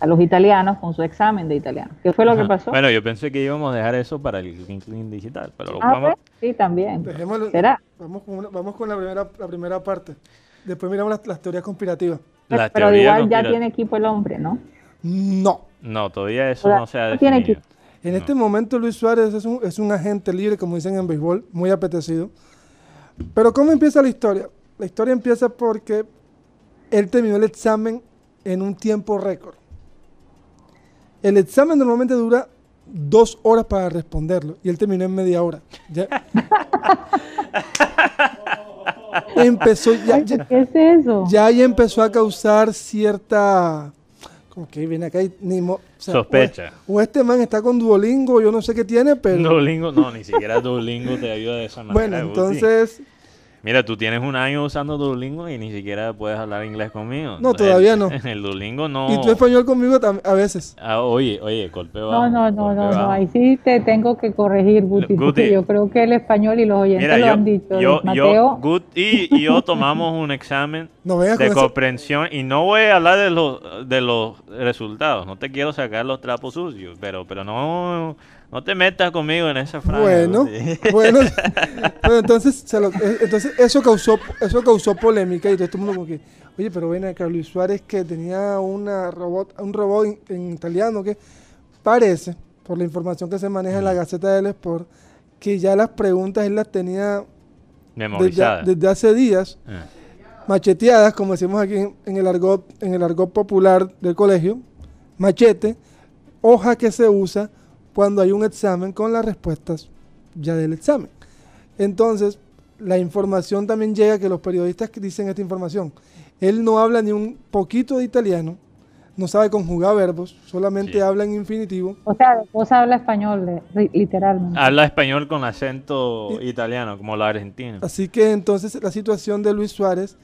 a los italianos con su examen de italiano. ¿Qué fue lo que pasó? Bueno, yo pensé que íbamos a dejar eso para el Clean digital, pero lo Ah, vamos- pues, sí, también. Dejémoslo- ¿Será? Vamos con, una- vamos con la, primera, la primera parte. Después miramos las, las teorías conspirativas. las Pero igual ya tiene equipo el hombre, ¿no? No. No, todavía eso O sea, no se ha no tiene equipo. En este momento Luis Suárez es un, es un agente libre, como dicen en béisbol, muy apetecido. Pero ¿cómo empieza la historia? La historia empieza porque él terminó el examen en un tiempo récord. El examen normalmente dura dos horas para responderlo y él terminó en media hora. Ya- empezó ya, ya- ¿Qué es eso? ya ahí empezó a causar cierta como que viene acá y ni mo- o sea, Sospecha. O, o este man está con Duolingo, yo no sé qué tiene, pero Duolingo, no, ni siquiera Duolingo te ayuda de esa manera. bueno, entonces Mira, tú tienes un año usando Duolingo y ni siquiera puedes hablar inglés conmigo. No, Entonces, todavía no. El Duolingo no... y tú español conmigo a veces. Ah, oye, oye, golpe No, bajo, no, no, no, no, bajo. ahí sí te tengo que corregir, Guti, Guti. porque yo creo que el español y los oyentes Mira, lo yo, han dicho. yo, yo, Mateo, Guti y yo tomamos un examen No de eso. comprensión y no voy a hablar de los de los resultados, no te quiero sacar los trapos sucios, pero pero no no te metas conmigo en esa frase. Bueno, bueno, bueno, entonces, se lo- eh, entonces eso causó eso causó polémica y todo el mundo como que, oye, pero ven acá Luis Suárez que tenía una robot, un robot en, en italiano que parece, por la información que se maneja en la Gaceta del Sport, que ya las preguntas él las tenía desde, hace días Ah. macheteadas, como decimos aquí en, en el argot, en el argot popular del colegio, machete, hoja que se usa cuando hay un examen con las respuestas ya del examen. Entonces, la información también llega que los periodistas que dicen esta información. Él no habla ni un poquito de italiano, no sabe conjugar verbos, solamente Sí. habla en infinitivo. o sea, vos habla español, literalmente. Habla español con acento italiano, como los argentinos. Así que entonces la situación de Luis Suárez,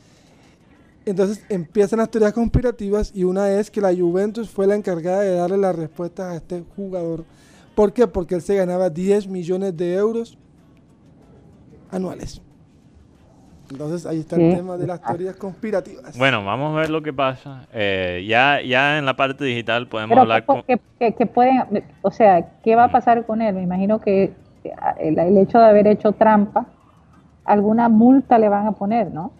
entonces empiezan las teorías conspirativas y una es que la Juventus fue la encargada de darle las respuestas a este jugador. ¿Por qué? Porque él se ganaba 10 millones de euros anuales. Entonces ahí está el Sí. tema de las teorías conspirativas. Bueno, vamos a ver lo que pasa. Eh, ya, ya en la parte digital podemos Pero hablar ¿qué, con... qué- qué- qué pueden, o sea, ¿qué va a pasar con él? Me imagino que eh, el, el hecho de haber hecho trampa, alguna multa le van a poner, ¿no?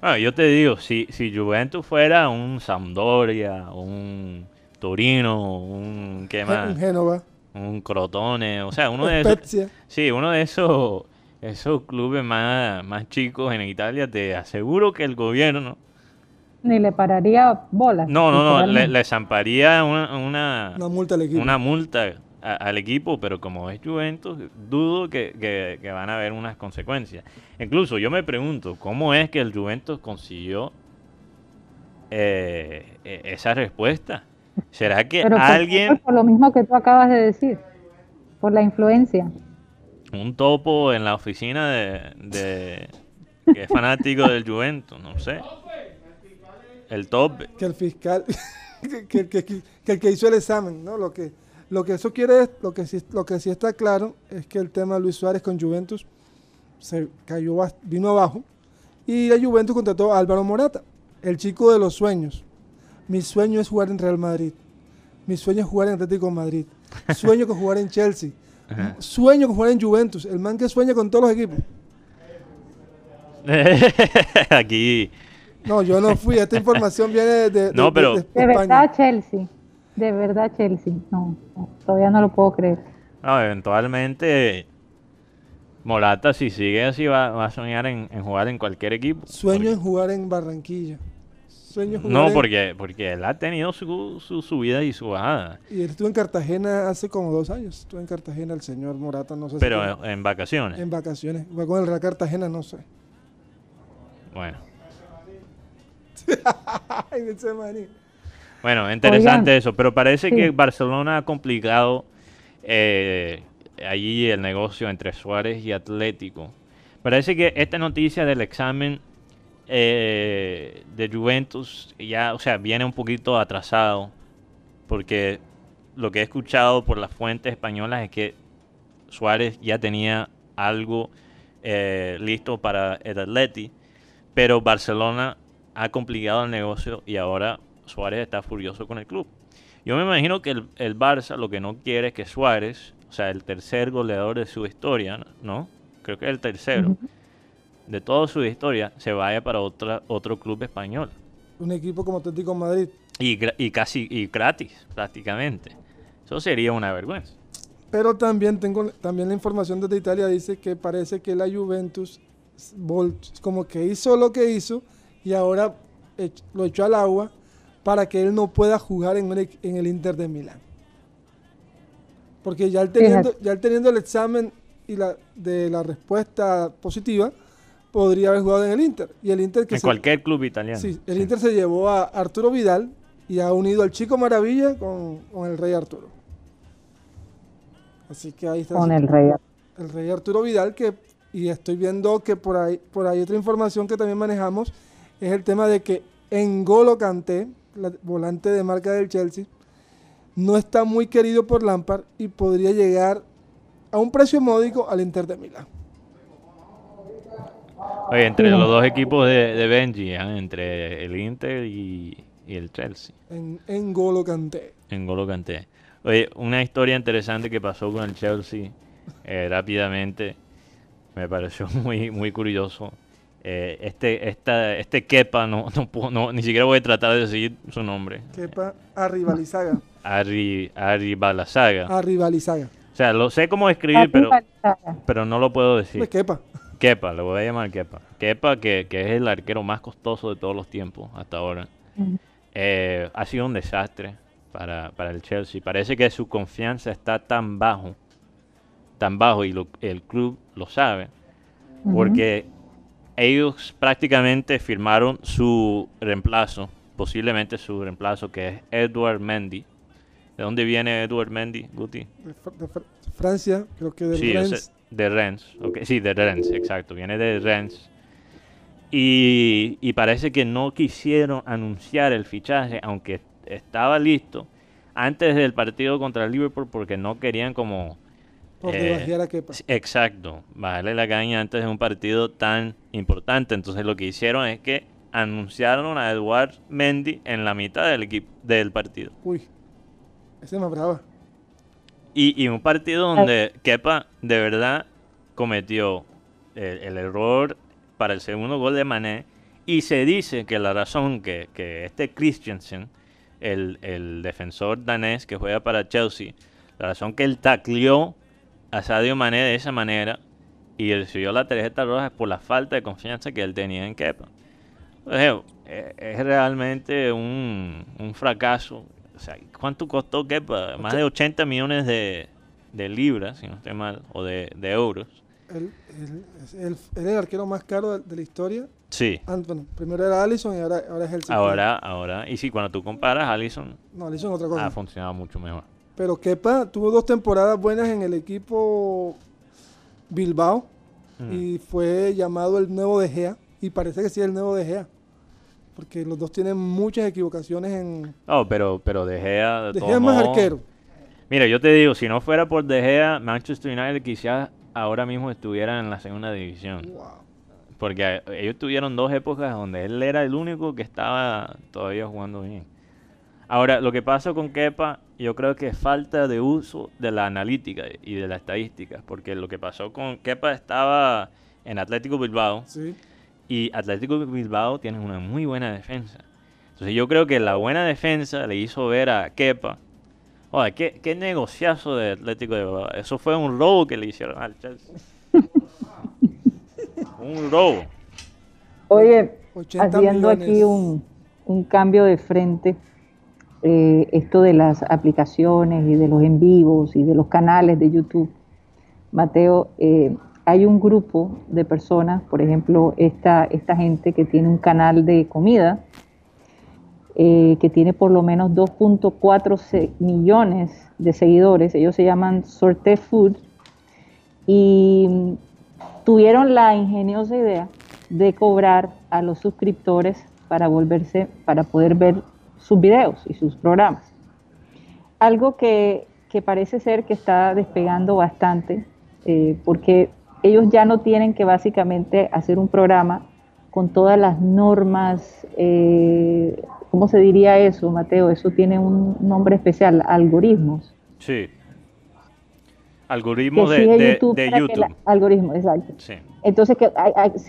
Bueno, yo te digo, si, si Juventus fuera un Sampdoria, un Torino, un... ¿Qué más? Génova, Un Crotone, o sea, uno de esos... Sí, uno de esos, esos clubes más, más chicos en Italia, te aseguro que el gobierno... Ni le pararía bolas. No, no, no, le, le zamparía una, una, Una multa al equipo. una multa a- al equipo, pero como es Juventus, dudo que, que- que van a haber unas consecuencias. Incluso yo me pregunto, ¿cómo es que el Juventus consiguió eh, e- esa respuesta? ¿Será que Pero por- alguien, Por lo mismo que tú acabas de decir, por la influencia. un topo en la oficina de, de- que es fanático del Juventus, no sé? El top, que el fiscal, que, que- que- que el que hizo el examen, ¿no? Lo que, lo que eso quiere, es- lo que sí, lo que sí está claro es que el tema de Luis Suárez con Juventus se cayó, vino abajo y la Juventus contrató a Álvaro Morata, el chico de los sueños. Mi sueño es jugar en Real Madrid. Mi sueño es jugar en Atlético de Madrid. Sueño con jugar en Chelsea. Sueño con jugar en Juventus. El man que sueña con todos los equipos. Aquí. No, yo no fui. Esta información viene de, no, pero... de, verdad Chelsea. De verdad Chelsea. No, todavía no lo puedo creer. No, eventualmente Morata, si sigue así, va, a soñar en, jugar en cualquier equipo. Sueño en jugar en Barranquilla. Sueño jugar no, porque, porque él ha tenido su, su subida y su bajada. Y él estuvo en Cartagena hace como dos años. Estuvo en Cartagena el señor Morata, no sé Pero en vacaciones. En vacaciones. Va con el Real Cartagena, no sé. Bueno. bueno, interesante eso, pero parece que Barcelona ha complicado eh, allí el negocio entre Suárez y Atlético. Parece que esta noticia del examen eh, de Juventus ya, o sea, viene un poquito atrasado, porque lo que he escuchado por las fuentes españolas es que Suárez ya tenía algo eh, listo para el Atleti pero Barcelona ha complicado el negocio y ahora Suárez está furioso con el club. Yo me imagino que el, el Barça lo que no quiere es que Suárez, o sea, el tercer goleador de su historia, ¿no? Creo que es el tercero de toda su historia, se vaya para otra, otro club español. Un equipo como Atlético Madrid. Y, y casi y gratis, prácticamente. Eso sería una vergüenza. Pero también tengo también la información desde Italia dice que parece que la Juventus como que hizo lo que hizo y ahora lo echó al agua para que él no pueda jugar en, el Inter de Milán. Porque ya él teniendo, ya teniendo el examen y la, de la respuesta positiva, podría haber jugado en el Inter. Y el Inter que en cualquier club italiano. Sí, el Inter se llevó a Arturo Vidal y ha unido al Chico Maravilla con, el Rey Arturo. Así que ahí está. Con el Rey El Rey Arturo Vidal que y estoy viendo que por ahí, por ahí otra información que también manejamos es el tema de que Engolo Kanté, la volante de marca del Chelsea, no está muy querido por Lampard y podría llegar a un precio módico al Inter de Milán. Oye, entre los dos equipos de, Benji, ¿eh? entre el Inter y, el Chelsea. En, Engolo Kanté. Engolo Kanté. Oye, una historia interesante que pasó con el Chelsea eh, rápidamente me pareció muy, muy curioso. Eh, este, esta, este Kepa, no, no, ni siquiera voy a tratar de decir su nombre. Kepa Arribalizaga. Arri, Arribalazaga. Arribalizaga. O sea, lo sé cómo escribir, pero, pero no lo puedo decir. Pues Kepa. Kepa, lo voy a llamar Kepa. Kepa, que, que, es el arquero más costoso de todos los tiempos hasta ahora. Eh, ha sido un desastre para, para el Chelsea. Parece que su confianza está tan bajo tan bajo y el club lo sabe, porque ellos prácticamente firmaron su reemplazo, posiblemente su reemplazo, que es Edward Mendy. ¿De dónde viene Edward Mendy, Guti? De, Francia, creo que de sí, Rennes. De Rennes, sí, de Rennes, exacto, viene de Rennes. Y, y parece que no quisieron anunciar el fichaje, aunque estaba listo, antes del partido contra el Liverpool, porque no querían como eh, exacto, bajarle la caña antes de un partido tan importante. Entonces lo que hicieron es que anunciaron a Eduard Mendy en la mitad del equipo del partido. Uy, ese me brava. Y, y un partido donde Kepa de verdad cometió el, error para el segundo gol de Mané. Y se dice que la razón que, que este Christensen, el, el defensor danés que juega para Chelsea, la razón que él tacleó a Sadio Mané de esa manera y recibió la tarjeta roja por la falta de confianza que él tenía en Kepa. Eh, es realmente un, fracaso. O sea, ¿cuánto costó Kepa? Más de 80 millones de, libras, si no estoy mal, o de, euros. Él, es el arquero más caro de, la historia. Sí. Ah, primero era Allison y ahora, ahora es el Ahora, ahora. Y sí, cuando tú comparas, Allison, no, Allison otra cosa. ha funcionado mucho mejor. Pero Kepa tuvo dos temporadas buenas en el equipo Bilbao mm. y fue llamado el nuevo De Gea y parece que sí es el nuevo De Gea. Porque los dos tienen muchas equivocaciones en... No, pero, pero De Gea... De, Gea es más arquero. Mira, yo te digo, si no fuera por De Gea, Manchester United quizás ahora mismo estuviera en la segunda división. Porque ellos tuvieron dos épocas donde él era el único que estaba todavía jugando bien. Ahora, lo que pasa con Kepa, yo creo que es falta de uso de la analítica y de la estadística, porque lo que pasó con Kepa estaba en Atlético Bilbao y Atlético Bilbao tiene una muy buena defensa. Entonces yo creo que la buena defensa le hizo ver a Kepa, oye, qué, qué negociazo de Atlético de Bilbao. Eso fue un robo que le hicieron al Chelsea. un robo. Oye, haciendo aquí un, un cambio de frente eh, esto de las aplicaciones y de los en vivos y de los canales de YouTube, Mateo, eh, hay un grupo de personas, por ejemplo, esta, esta gente que tiene un canal de comida, eh, que tiene por lo menos 2.4 millones de seguidores, ellos se llaman Sorte Food, y tuvieron la ingeniosa idea de cobrar a los suscriptores para volverse, para poder ver sus videos y sus programas. Algo que, parece ser que está despegando bastante, eh, porque ellos ya no tienen que básicamente hacer un programa con todas las normas, eh, ¿cómo se diría eso, Mateo? Eso tiene un nombre especial, algoritmos. Sí. Algoritmos de, YouTube. algoritmo, exacto. Sí. Entonces, ¿qué,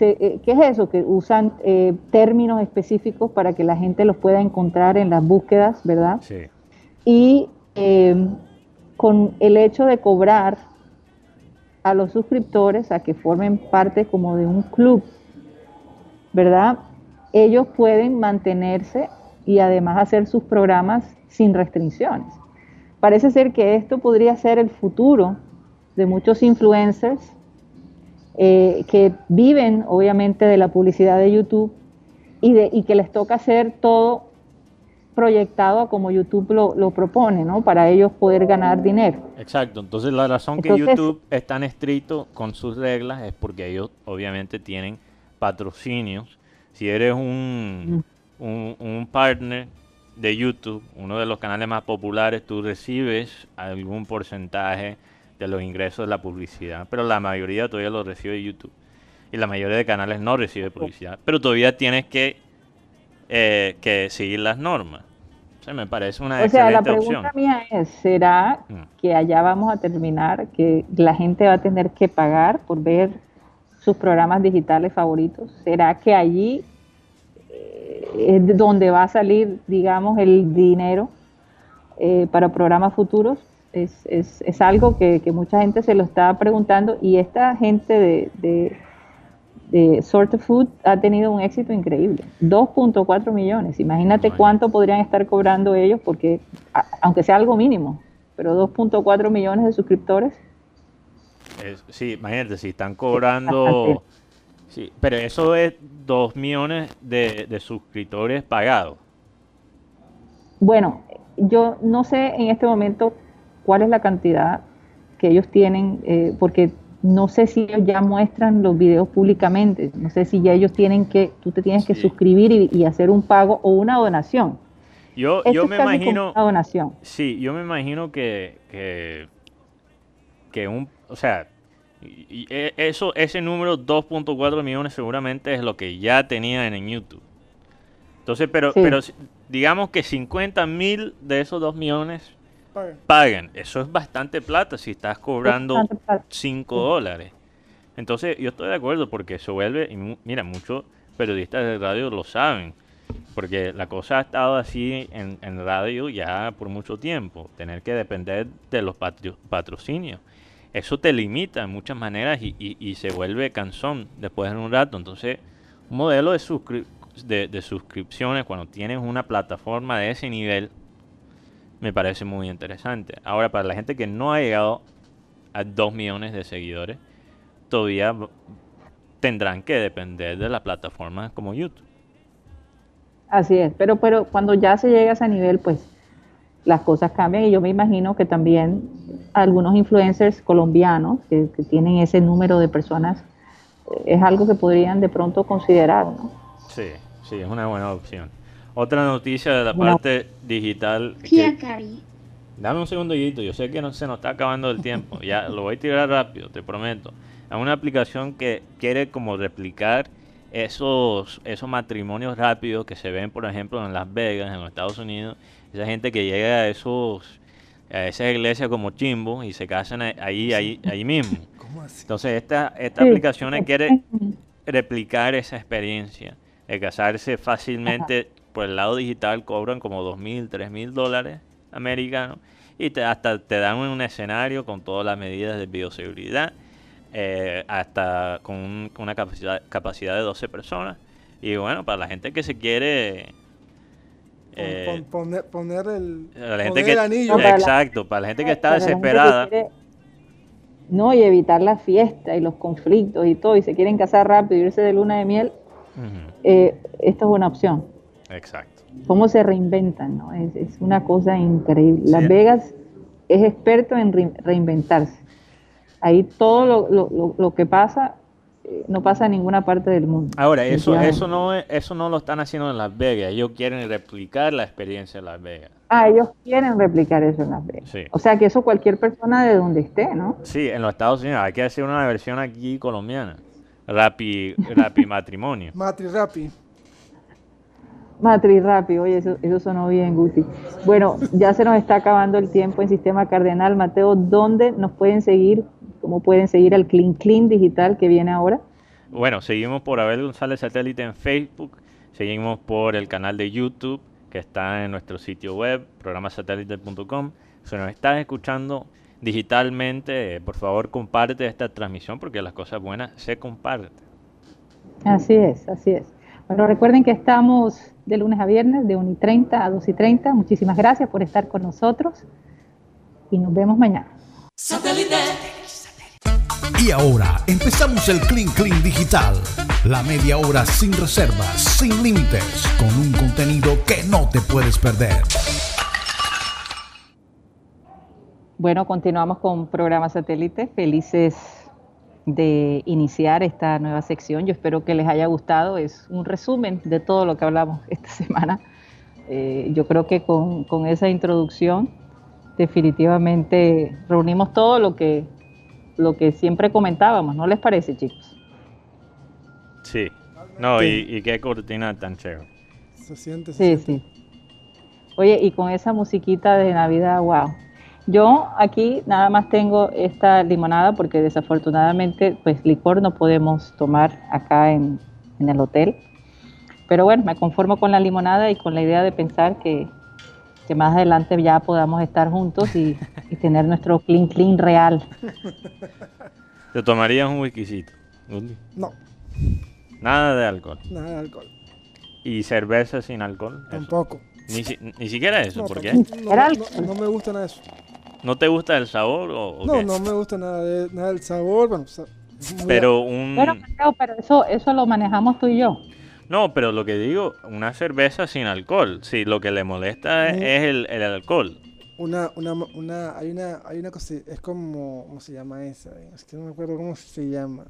eh, ¿qué, es eso? Que usan eh, términos específicos para que la gente los pueda encontrar en las búsquedas, ¿verdad? Sí. Y con el hecho de cobrar a los suscriptores a que formen parte como de un club, ¿verdad? Ellos pueden mantenerse y además hacer sus programas sin restricciones. Parece ser que esto podría ser el futuro de muchos influencers eh, que viven obviamente de la publicidad de YouTube y, que les toca hacer todo proyectado a como YouTube lo, propone, ¿no? Para ellos poder ganar dinero. Exacto, entonces la razón que YouTube es tan estricto con sus reglas es porque ellos obviamente tienen patrocinios. Si eres un, un, un partner de YouTube, uno de los canales más populares, tú recibes algún porcentaje de los ingresos de la publicidad, pero la mayoría todavía lo recibe YouTube. Y la mayoría de canales no recibe publicidad, pero todavía tienes que, eh, que seguir las normas. O sea, me parece una o sea, la pregunta mía es, ¿será mm. que allá vamos a terminar, que la gente va a tener que pagar por ver sus programas digitales favoritos? ¿Será que allí eh, es donde va a salir, digamos, el dinero eh, para programas futuros? es, es, es algo que, mucha gente se lo está preguntando y esta gente de, de, de Sort of Food ha tenido un éxito increíble. 2.4 millones. Imagínate cuánto podrían estar cobrando ellos porque, aunque sea algo mínimo, pero 2.4 millones de suscriptores. sí, imagínate, si están cobrando... Sí, pero eso es 2 millones de, de suscriptores pagados. Bueno, yo no sé en este momento cuál es la cantidad que ellos tienen, eh, porque no sé si ellos ya muestran los videos públicamente, no sé si ya ellos tienen que, tú te tienes que suscribir y, hacer un pago o una donación. Yo, yo me imagino... Una donación. Sí, yo me imagino que, que, que un, o sea, y e, eso, ese número 2.4 millones seguramente es lo que ya tenían en YouTube. Entonces, pero, pero digamos que 50 mil de esos 2 millones paguen. Eso es bastante plata si estás cobrando 5 dólares. Entonces, yo estoy de acuerdo porque se vuelve, y mira, muchos periodistas de radio lo saben, porque la cosa ha estado así en, radio ya por mucho tiempo, tener que depender de los patrocinios. Eso te limita en muchas maneras y, se vuelve cansón después de un rato. Entonces, un modelo de, de suscripciones, cuando tienes una plataforma de ese nivel, me parece muy interesante. Ahora, para la gente que no ha llegado a 2 millones de seguidores, todavía tendrán que depender de la plataforma como YouTube. Así es, pero, pero cuando ya se llega a ese nivel, pues las cosas cambian y yo me imagino que también algunos influencers colombianos que, tienen ese número de personas eh, es algo que podrían de pronto considerar, ¿no? Sí, sí, es una buena opción. Otra noticia de la parte digital. Dame un segundito, yo sé que no se nos está acabando el tiempo. Ya lo voy a tirar rápido, te prometo. Es una aplicación que quiere como replicar esos, esos matrimonios rápidos que se ven, por ejemplo, en Las Vegas, en los Estados Unidos, esa gente que llega a esos a esas iglesias como Chimbo y se casan ahí, ahí, ahí mismo. Entonces esta, esta aplicación quiere replicar esa experiencia de casarse fácilmente por el lado digital, cobran como dos mil, tres mil dólares americanos y te, hasta te dan un escenario con todas las medidas de bioseguridad, eh, hasta con, una capacidad, capacidad de 12 personas. Y bueno, para la gente que se quiere eh, poner, poner, el, la gente que, anillo. exacto, para la gente que está desesperada. no, y evitar la fiesta y los conflictos y todo, y se quieren casar rápido, irse de luna de miel, eh, esto es una opción. Exacto. Cómo se reinventan, ¿no? Es, una cosa increíble. Las Vegas es experto en reinventarse. Ahí todo lo, lo, lo que pasa no pasa en ninguna parte del mundo. Ahora, eso, eso, no, eso no lo están haciendo en Las Vegas. Ellos quieren replicar la experiencia en Las Vegas. Ah, ellos quieren replicar eso en Las Vegas. O sea, que eso cualquier persona de donde esté, ¿no? Sí, en los Estados Unidos. Hay que hacer una versión aquí colombiana. Rapi, rapi matrimonio. Matri Rapi. Matri Rapi, oye, eso, eso sonó bien, Guti. Bueno, ya se nos está acabando el tiempo en Sistema Cardenal. Mateo, ¿dónde nos pueden seguir ¿Cómo pueden seguir al Clean Clean Digital que viene ahora? Bueno, seguimos por Abel González Satélite en Facebook, seguimos por el canal de YouTube que está en nuestro sitio web, programasatélite.com. Si nos estás escuchando digitalmente, por favor comparte esta transmisión porque las cosas buenas se comparten. Así es, así es. Bueno, recuerden que estamos de lunes a viernes de 1 y 30 a 2 y 30. Muchísimas gracias por estar con nosotros y nos vemos mañana. Y ahora empezamos el Clean Clean Digital. La media hora sin reservas, sin límites, con un contenido que no te puedes perder. Bueno, continuamos con programa satélite. Felices de iniciar esta nueva sección. Yo espero que les haya gustado. Es un resumen de todo lo que hablamos esta semana. Eh, yo creo que con, con esa introducción definitivamente reunimos todo lo que lo que siempre comentábamos, ¿no les parece, chicos? Sí. No, y, qué cortina tan chévere. Se siente, sí, sí. Oye, y con esa musiquita de Navidad, wow. Yo aquí nada más tengo esta limonada porque desafortunadamente pues licor no podemos tomar acá en, en el hotel. Pero bueno, me conformo con la limonada y con la idea de pensar que que más adelante ya podamos estar juntos y, tener nuestro clean clean real. ¿Te tomarías un whiskycito? No. Nada de alcohol. Nada de alcohol. ¿Y cerveza sin alcohol? Tampoco. Ni, ni, siquiera eso, ¿por qué? No, me gusta nada de eso. ¿No te gusta el sabor o, No, no me gusta nada, de, nada del sabor. Bueno, pero un... pero eso, eso lo manejamos tú y yo. No, pero lo que digo, una cerveza sin alcohol. Sí, lo que le molesta es, el, alcohol. Una, una, una, hay una, hay una cosa, es como, ¿cómo se llama esa? Es que no me acuerdo cómo se llama.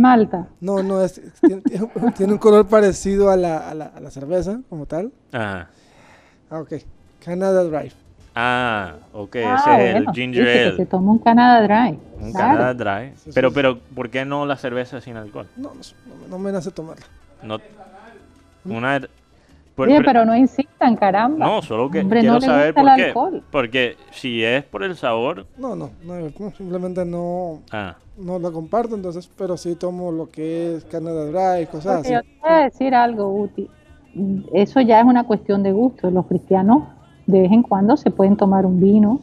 Malta. No, no, es, tiene, un color parecido a la, a, la, a la cerveza, como tal. Ajá. Ah, ok. Canada Dry. Ah, ok, ah, ese es el ginger ale. se toma un Canada Dry. Un Canada Dry. Pero, pero, ¿por qué no la cerveza sin alcohol? No, no, no me nace tomarla. No, una, pero no insistan, caramba. No, solo que quiero saber por qué. Porque si es por el sabor. No, no, no simplemente no, ah. no lo comparto, entonces, pero sí tomo lo que es Canada Dry, cosas así. Yo te voy a decir algo, Uti. Eso ya es una cuestión de gusto. Los cristianos de vez en cuando se pueden tomar un vino,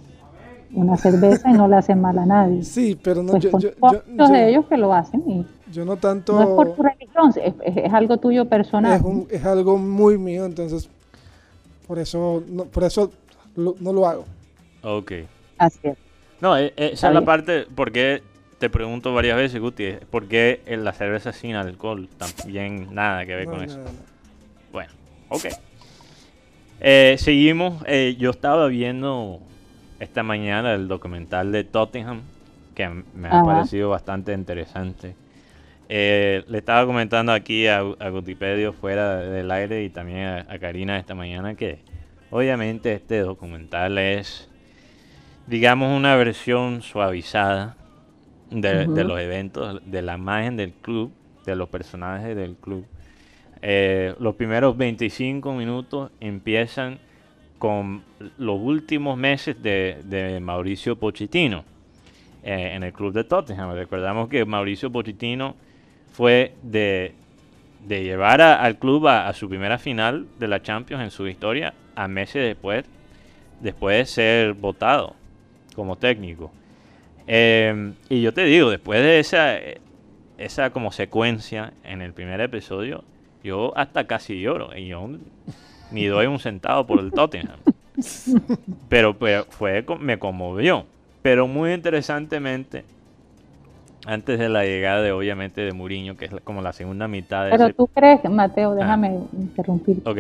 una cerveza y no le hacen mal a nadie. Sí, pero no. Pues yo, de ellos que lo hacen y yo no tanto... No es por tu religión, es, algo tuyo personal. Es, algo muy mío, entonces por eso no, por eso no lo hago. Ok. Así es. No, e, e, esa es la parte, porque te pregunto varias veces, Guti, ¿por qué la cerveza sin alcohol también nada que ver con eso? Ok. Eh, seguimos, eh, yo estaba viendo esta mañana el documental de Tottenham, que me ha parecido bastante interesante. Eh, le estaba comentando aquí a, a Gutipedio fuera del aire y también a, Karina esta mañana que obviamente este documental es, digamos, una versión suavizada de, los eventos, de la imagen del club de los personajes del club. Eh, los primeros 25 minutos empiezan con los últimos meses de, Mauricio Pochettino eh, en el club de Tottenham. Recordamos que Mauricio Pochettino fue de, llevar al club a, su primera final de la Champions en su historia a meses después, después de ser votado como técnico. Eh, y yo te digo, después de esa, esa como secuencia en el primer episodio, yo hasta casi lloro. Y yo ni doy un centavo por el Tottenham. Pero, fue, me conmovió. Pero muy interesantemente, antes de la llegada de obviamente de Mourinho, que es como la segunda mitad de Pero tú crees, Mateo, ah. déjame interrumpir. Ok.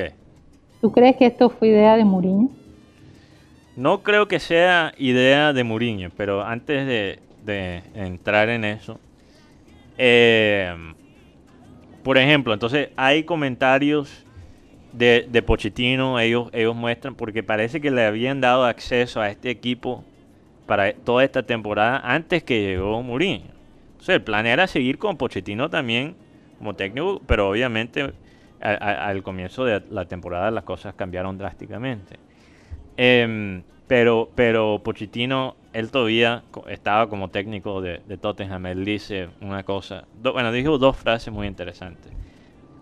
¿Tú crees que esto fue idea de Mourinho? No creo que sea idea de Mourinho, pero antes de, de entrar en eso, eh, por ejemplo, entonces hay comentarios de, de Pochettino, ellos, ellos muestran, porque parece que le habían dado acceso a este equipo para toda esta temporada antes que llegó Mourinho. Entonces el plan era seguir con Pochettino también como técnico, pero obviamente al comienzo de la temporada las cosas cambiaron drásticamente. Em, pero, pero Pochettino, él todavía estaba como técnico de, Tottenham. Él dice una cosa, bueno, dijo dos frases muy interesantes.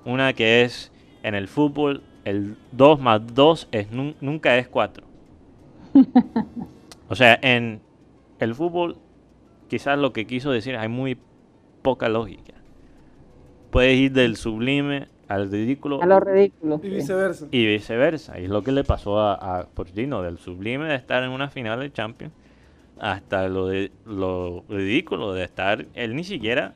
Una que es, en el fútbol, el 2 más 2 es, nunca es 4. o sea, en el fútbol, quizás lo que quiso decir, hay muy poca lógica. Puedes ir del sublime al ridículo. A lo ridículo. Y viceversa. Y viceversa. Y es lo que le pasó a, a Pochettino, del sublime de estar en una final de Champions hasta lo de lo ridículo de estar, él ni siquiera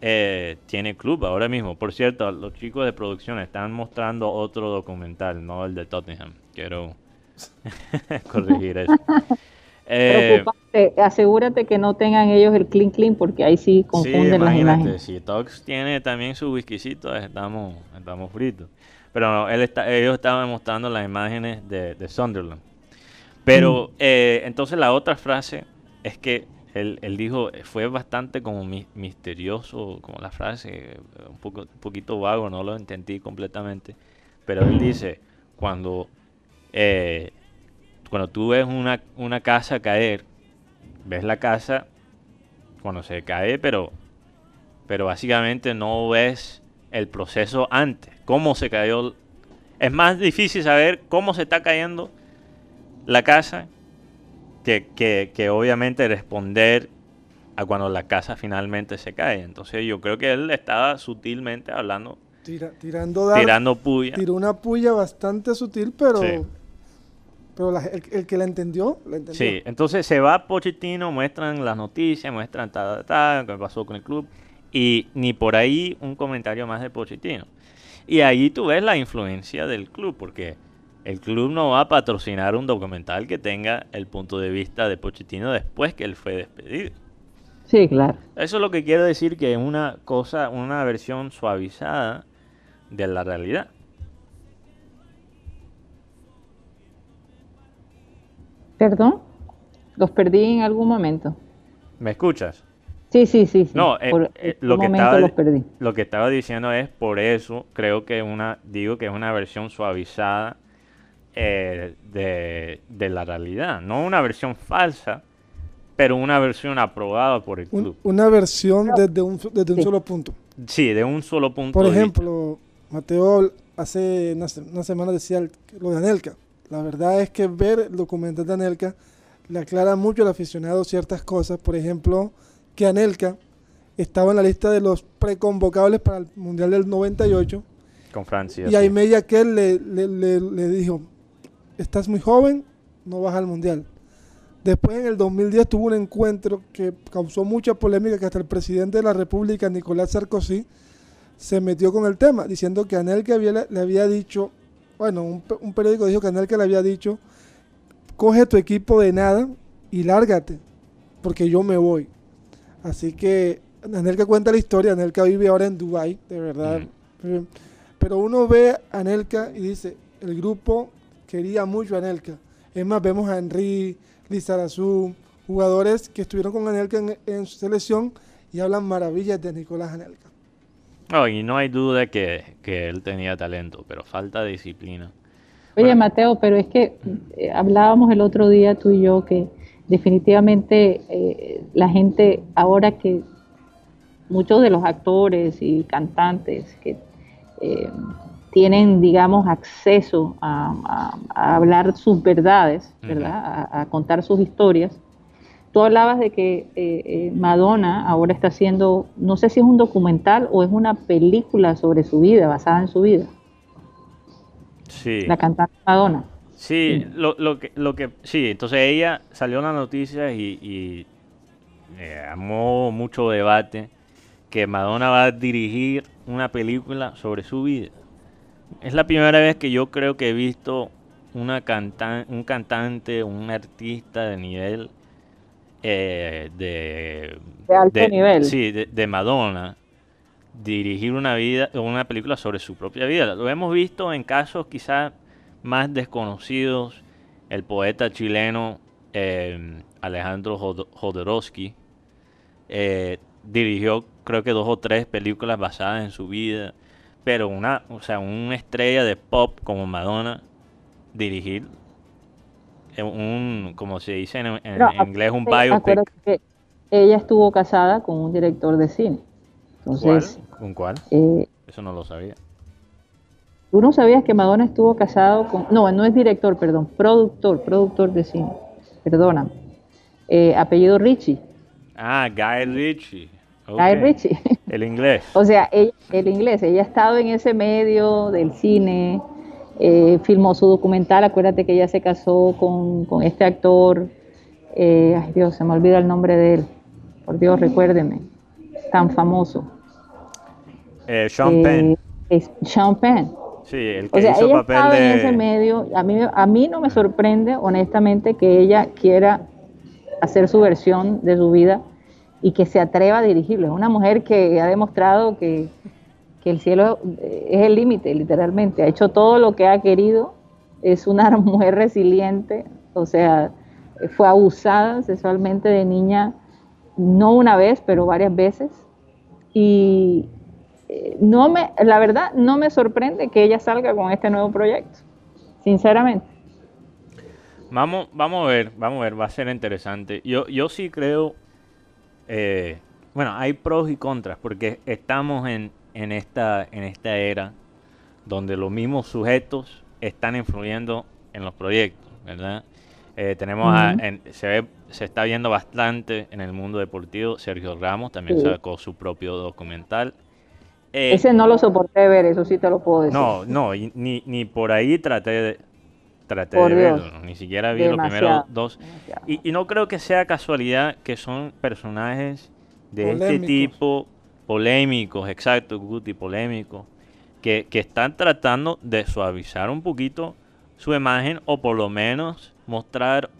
eh, tiene club ahora mismo. Por cierto, los chicos de producción están mostrando otro documental, no el de Tottenham. Quiero corregir eso. Eh, asegúrate que no tengan ellos el clean clean porque ahí sí confunden las imágenes. Si Tox tiene también su whiskycito, estamos, estamos fritos. Pero no, él está, ellos estaban mostrando las imágenes de, Sunderland. Pero mm. eh, entonces la otra frase es que él, dijo, fue bastante como misterioso, como la frase, un, poco, un poquito vago, no lo entendí completamente. Pero él dice, cuando eh, cuando tú ves una, una casa caer, ves la casa cuando se cae, pero, pero básicamente no ves el proceso antes, cómo se cayó. Es más difícil saber cómo se está cayendo la casa que, que, obviamente responder a cuando la casa finalmente se cae. Entonces yo creo que él estaba sutilmente hablando, tirando, tirando puya. Tiró una puya bastante sutil, pero... Pero el, que la entendió, la entendió. Sí, entonces se va Pochettino, muestran las noticias, muestran tal, tal, qué pasó con el club. Y ni por ahí un comentario más de Pochettino. Y ahí tú ves la influencia del club, porque el club no va a patrocinar un documental que tenga el punto de vista de Pochettino después que él fue despedido. Sí, claro. Eso es lo que quiero decir que es una cosa, una versión suavizada de la realidad. Perdón, los perdí en algún momento. ¿Me escuchas? Sí, sí, sí. No, eh, eh, lo, que estaba, los perdí. lo que estaba diciendo es por eso creo que una, digo que es una versión suavizada eh, de, la realidad, no una versión falsa, pero una versión aprobada por el club. una versión desde un, desde un solo punto. Sí, de un solo punto. Por ejemplo, Mateo hace una, una semana decía lo de Anelka. La verdad es que ver el documental de Anelka le aclara mucho al aficionado ciertas cosas. Por ejemplo, que Anelka estaba en la lista de los preconvocables para el Mundial del 98. Con Francia. Y Aimé Yaquel le, le, le, dijo, estás muy joven, no vas al Mundial. Después en el 2010 tuvo un encuentro que causó mucha polémica que hasta el presidente de la República, Nicolás Sarkozy, se metió con el tema, diciendo que Anelka le había dicho bueno, un, periódico dijo que Anelka le había dicho, coge tu equipo de nada y lárgate, porque yo me voy. Así que Anelka cuenta la historia, Anelka vive ahora en Dubai, de verdad. Eh, pero uno ve a Anelka y dice, el grupo quería mucho a Anelka. Es más, vemos a Henry, Lizarazu, jugadores que estuvieron con Anelka en, su selección y hablan maravillas de Nicolás Anelka. No, y no hay duda que, que él tenía talento, pero falta disciplina. Oye, Mateo, pero es que eh, hablábamos el otro día tú y yo que definitivamente eh, la gente, ahora que muchos de los actores y cantantes que eh, tienen, digamos, acceso a, hablar sus verdades, ¿verdad? A, contar sus historias. Tú hablabas de que Madonna ahora está haciendo, no sé si es un documental o es una película sobre su vida, basada en su vida. La cantante Madonna. Sí, Lo, lo, que, lo que, sí, entonces ella salió en las noticias y, y eh, amó mucho debate que Madonna va a dirigir una película sobre su vida. Es la primera vez que yo creo que he visto una cantan un cantante, un artista de nivel eh, de, de alto nivel. Sí, de, de Madonna dirigir una vida una película sobre su propia vida. Lo hemos visto en casos quizás más desconocidos. El poeta chileno eh, Alejandro Jodorowsky eh, dirigió creo que dos o tres películas basadas en su vida. Pero una, o sea, una estrella de pop como Madonna dirigir un, como se dice en, inglés, un biopic. ella estuvo casada con un director de cine. Entonces, ¿Con cuál? Eh, Eso no lo sabía. ¿Tú no sabías que Madonna estuvo casado con... No, no es director, perdón, productor, productor de cine. Perdona. Eh, apellido Richie. Ah, Guy Ritchie. Guy Ritchie. El inglés. o sea, el inglés. Ella ha estado en ese medio del cine, eh, filmó su documental. Acuérdate que ella se casó con, con este actor. ay Dios, se me olvida el nombre de él. Por Dios, recuérdeme tan famoso. Eh, Sean eh, Penn. Sean Penn. Sí, el que hizo papel de... en ese medio. A mí, a mí no me sorprende, honestamente, que ella quiera hacer su versión de su vida y que se atreva a dirigirlo. Es una mujer que ha demostrado que, que el cielo es el límite, literalmente. Ha hecho todo lo que ha querido. Es una mujer resiliente. O sea, fue abusada sexualmente de niña, no una vez, pero varias veces y eh, no me, la verdad, no me sorprende que ella salga con este nuevo proyecto, sinceramente. Vamos, vamos a ver, vamos a ver, va a ser interesante. Yo, yo sí creo, eh, bueno, hay pros y contras, porque estamos en, en, esta, en esta era donde los mismos sujetos están influyendo en los proyectos, ¿verdad? Eh, tenemos se ve se está viendo bastante en el mundo deportivo. Sergio Ramos también sacó su propio documental. Eh, Ese no lo soporté ver, eso sí te lo puedo decir. No, no, ni, ni por ahí traté de, traté de verlo, ni siquiera vi los primeros dos. Y, no creo que sea casualidad que son personajes de este tipo, polémicos, exacto, Guti, polémicos, que, que están tratando de suavizar un poquito su imagen o por lo menos mostrar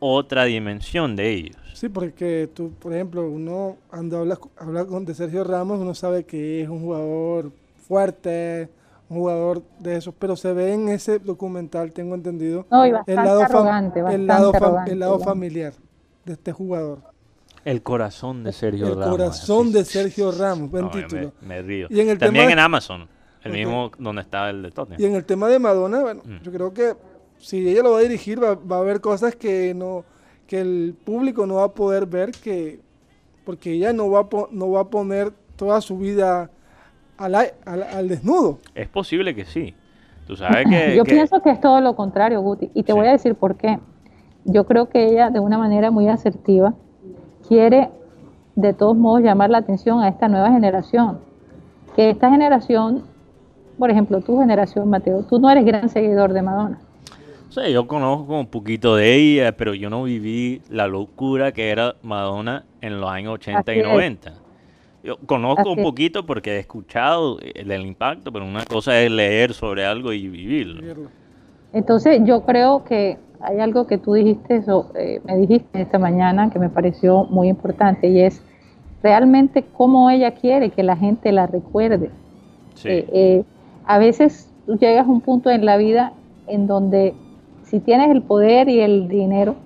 otra dimensión de ellos. Sí, porque tú, por ejemplo, uno cuando habla, con de Sergio Ramos, uno sabe que es un jugador fuerte, un jugador de esos, pero se ve en ese documental, tengo entendido, el lado, arrogante, el lado, el lado familiar de este jugador. El corazón de Sergio Ramos. El corazón de Sergio Ramos, buen título. Me, río. También en Amazon, el mismo donde está el de Tottenham. Y en el tema de Madonna, bueno, mm. yo creo que si ella lo va a dirigir, va, a haber cosas que no que el público no va a poder ver que porque ella no va a, no va a poner toda su vida al, al, desnudo. Es posible que sí. Tú sabes que, Yo pienso que es todo lo contrario, Guti, y te voy a decir por qué. Yo creo que ella, de una manera muy asertiva, quiere de todos modos llamar la atención a esta nueva generación. Que esta generación, por ejemplo, tu generación, Mateo, tú no eres gran seguidor de Madonna Sí, yo conozco un poquito de ella, pero yo no viví la locura que era Madonna en los años 80 y 90. Yo conozco un poquito porque he escuchado el, impacto, pero una cosa es leer sobre algo y vivirlo. Entonces yo creo que hay algo que tú dijiste, eso, eh, me dijiste esta mañana que me pareció muy importante y es realmente cómo ella quiere que la gente la recuerde. Eh, eh, a veces tú llegas a un punto en la vida en donde si tienes el poder y el dinero,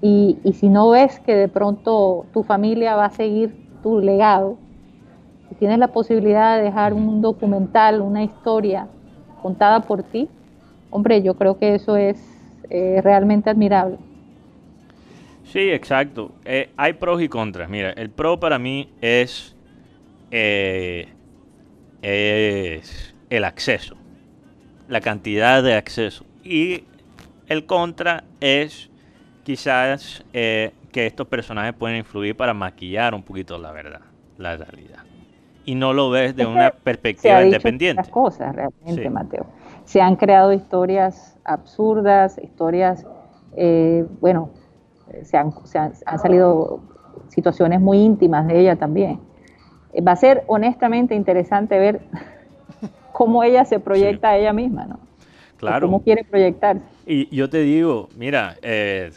y, si no ves que de pronto tu familia va a seguir tu legado, si tienes la posibilidad de dejar un documental, una historia contada por ti, hombre, yo creo que eso es eh, realmente admirable. Sí, exacto. Eh, hay pros y contras. Mira, el pro para mí es, eh, es el acceso, la cantidad de acceso. Y el contra es quizás que estos personajes pueden influir para maquillar un poquito la verdad, la realidad. Y no lo ves de una perspectiva se independiente. cosas realmente, Mateo. Se han creado historias absurdas, historias, eh, bueno, se han, salido situaciones muy íntimas de ella también. Eh, va a ser honestamente interesante ver cómo ella se proyecta a ella misma, ¿no? Claro. cómo quiere proyectarse. Y yo te digo, mira, eh,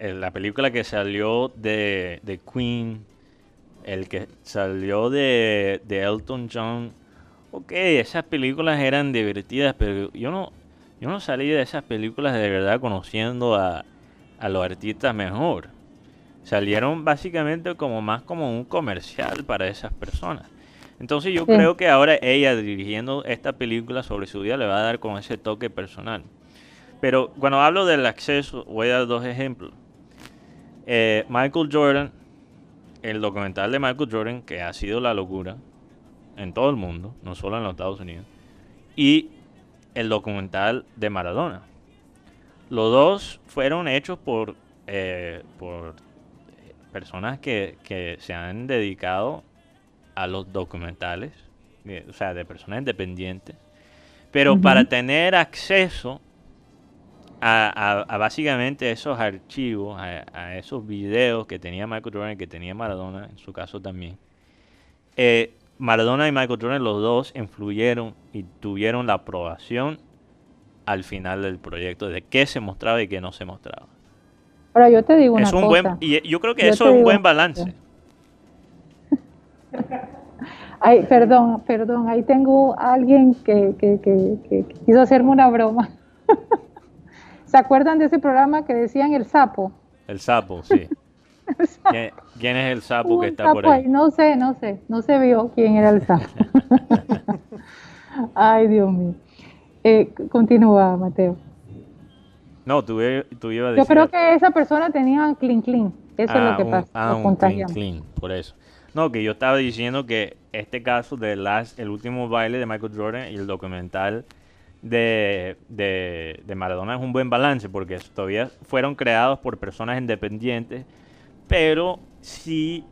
la película que salió de, de, Queen, el que salió de, de Elton John, ok, esas películas eran divertidas, pero yo no, yo no salí de esas películas de verdad conociendo a, a los artistas mejor. Salieron básicamente como más como un comercial para esas personas. Entonces yo creo que ahora ella dirigiendo esta película sobre su vida le va a dar con ese toque personal. Pero cuando hablo del acceso, voy a dar dos ejemplos. Eh, Michael Jordan, el documental de Michael Jordan, que ha sido la locura en todo el mundo, no solo en los Estados Unidos, y el documental de Maradona. Los dos fueron hechos por, eh, por personas que, se han dedicado a los documentales, o sea, de personas independientes. Pero para tener acceso a, básicamente esos archivos, a, esos videos que tenía Michael Jordan y que tenía Maradona, en su caso también, eh, Maradona y Michael Jordan los dos influyeron y tuvieron la aprobación al final del proyecto de qué se mostraba y qué no se mostraba. Ahora yo te digo una es un Buen, y yo creo que eso es un buen balance. Ay, perdón, perdón, ahí tengo a alguien que, que, que, quiso hacerme una broma. ¿Se acuerdan de ese programa que decían el sapo? El sapo, sí. ¿Quién, es el sapo que está por ahí? No sé, no sé, no se vio quién era el sapo. Ay, Dios mío. Eh, continúa, Mateo. No, tú, tú ibas a decir... Yo creo que esa persona tenía clean clean. Eso es lo ah, que pasa. Ah, un clean clean, por eso. No, que yo estaba diciendo que este caso de last, el último baile de Michael Jordan y el documental de, de, Maradona es un buen balance porque todavía fueron creados por personas independientes, pero sí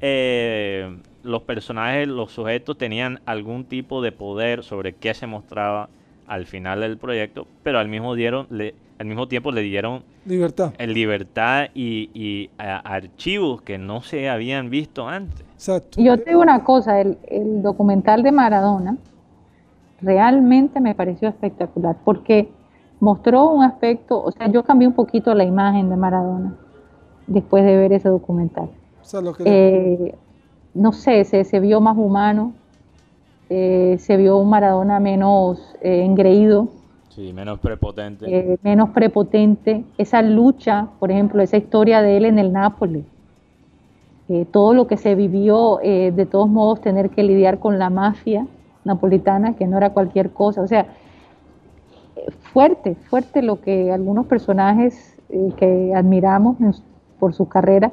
eh, los personajes, los sujetos tenían algún tipo de poder sobre qué se mostraba al final del proyecto, pero al mismo, dieron, le, al mismo tiempo le dieron libertad, el libertad y, archivos que no se habían visto antes. Y yo te digo una cosa, el, documental de Maradona realmente me pareció espectacular porque mostró un aspecto, o sea, yo cambié un poquito la imagen de Maradona después de ver ese documental. Eh, no sé, se, se vio más humano, eh, se vio un Maradona menos eh, engreído. Sí, menos prepotente. Eh, menos prepotente. Esa lucha, por ejemplo, esa historia de él en el Nápoles. todo lo que se vivió, de todos modos, tener que lidiar con la mafia napolitana, que no era cualquier cosa. O sea, fuerte, fuerte lo que algunos personajes que admiramos por su carrera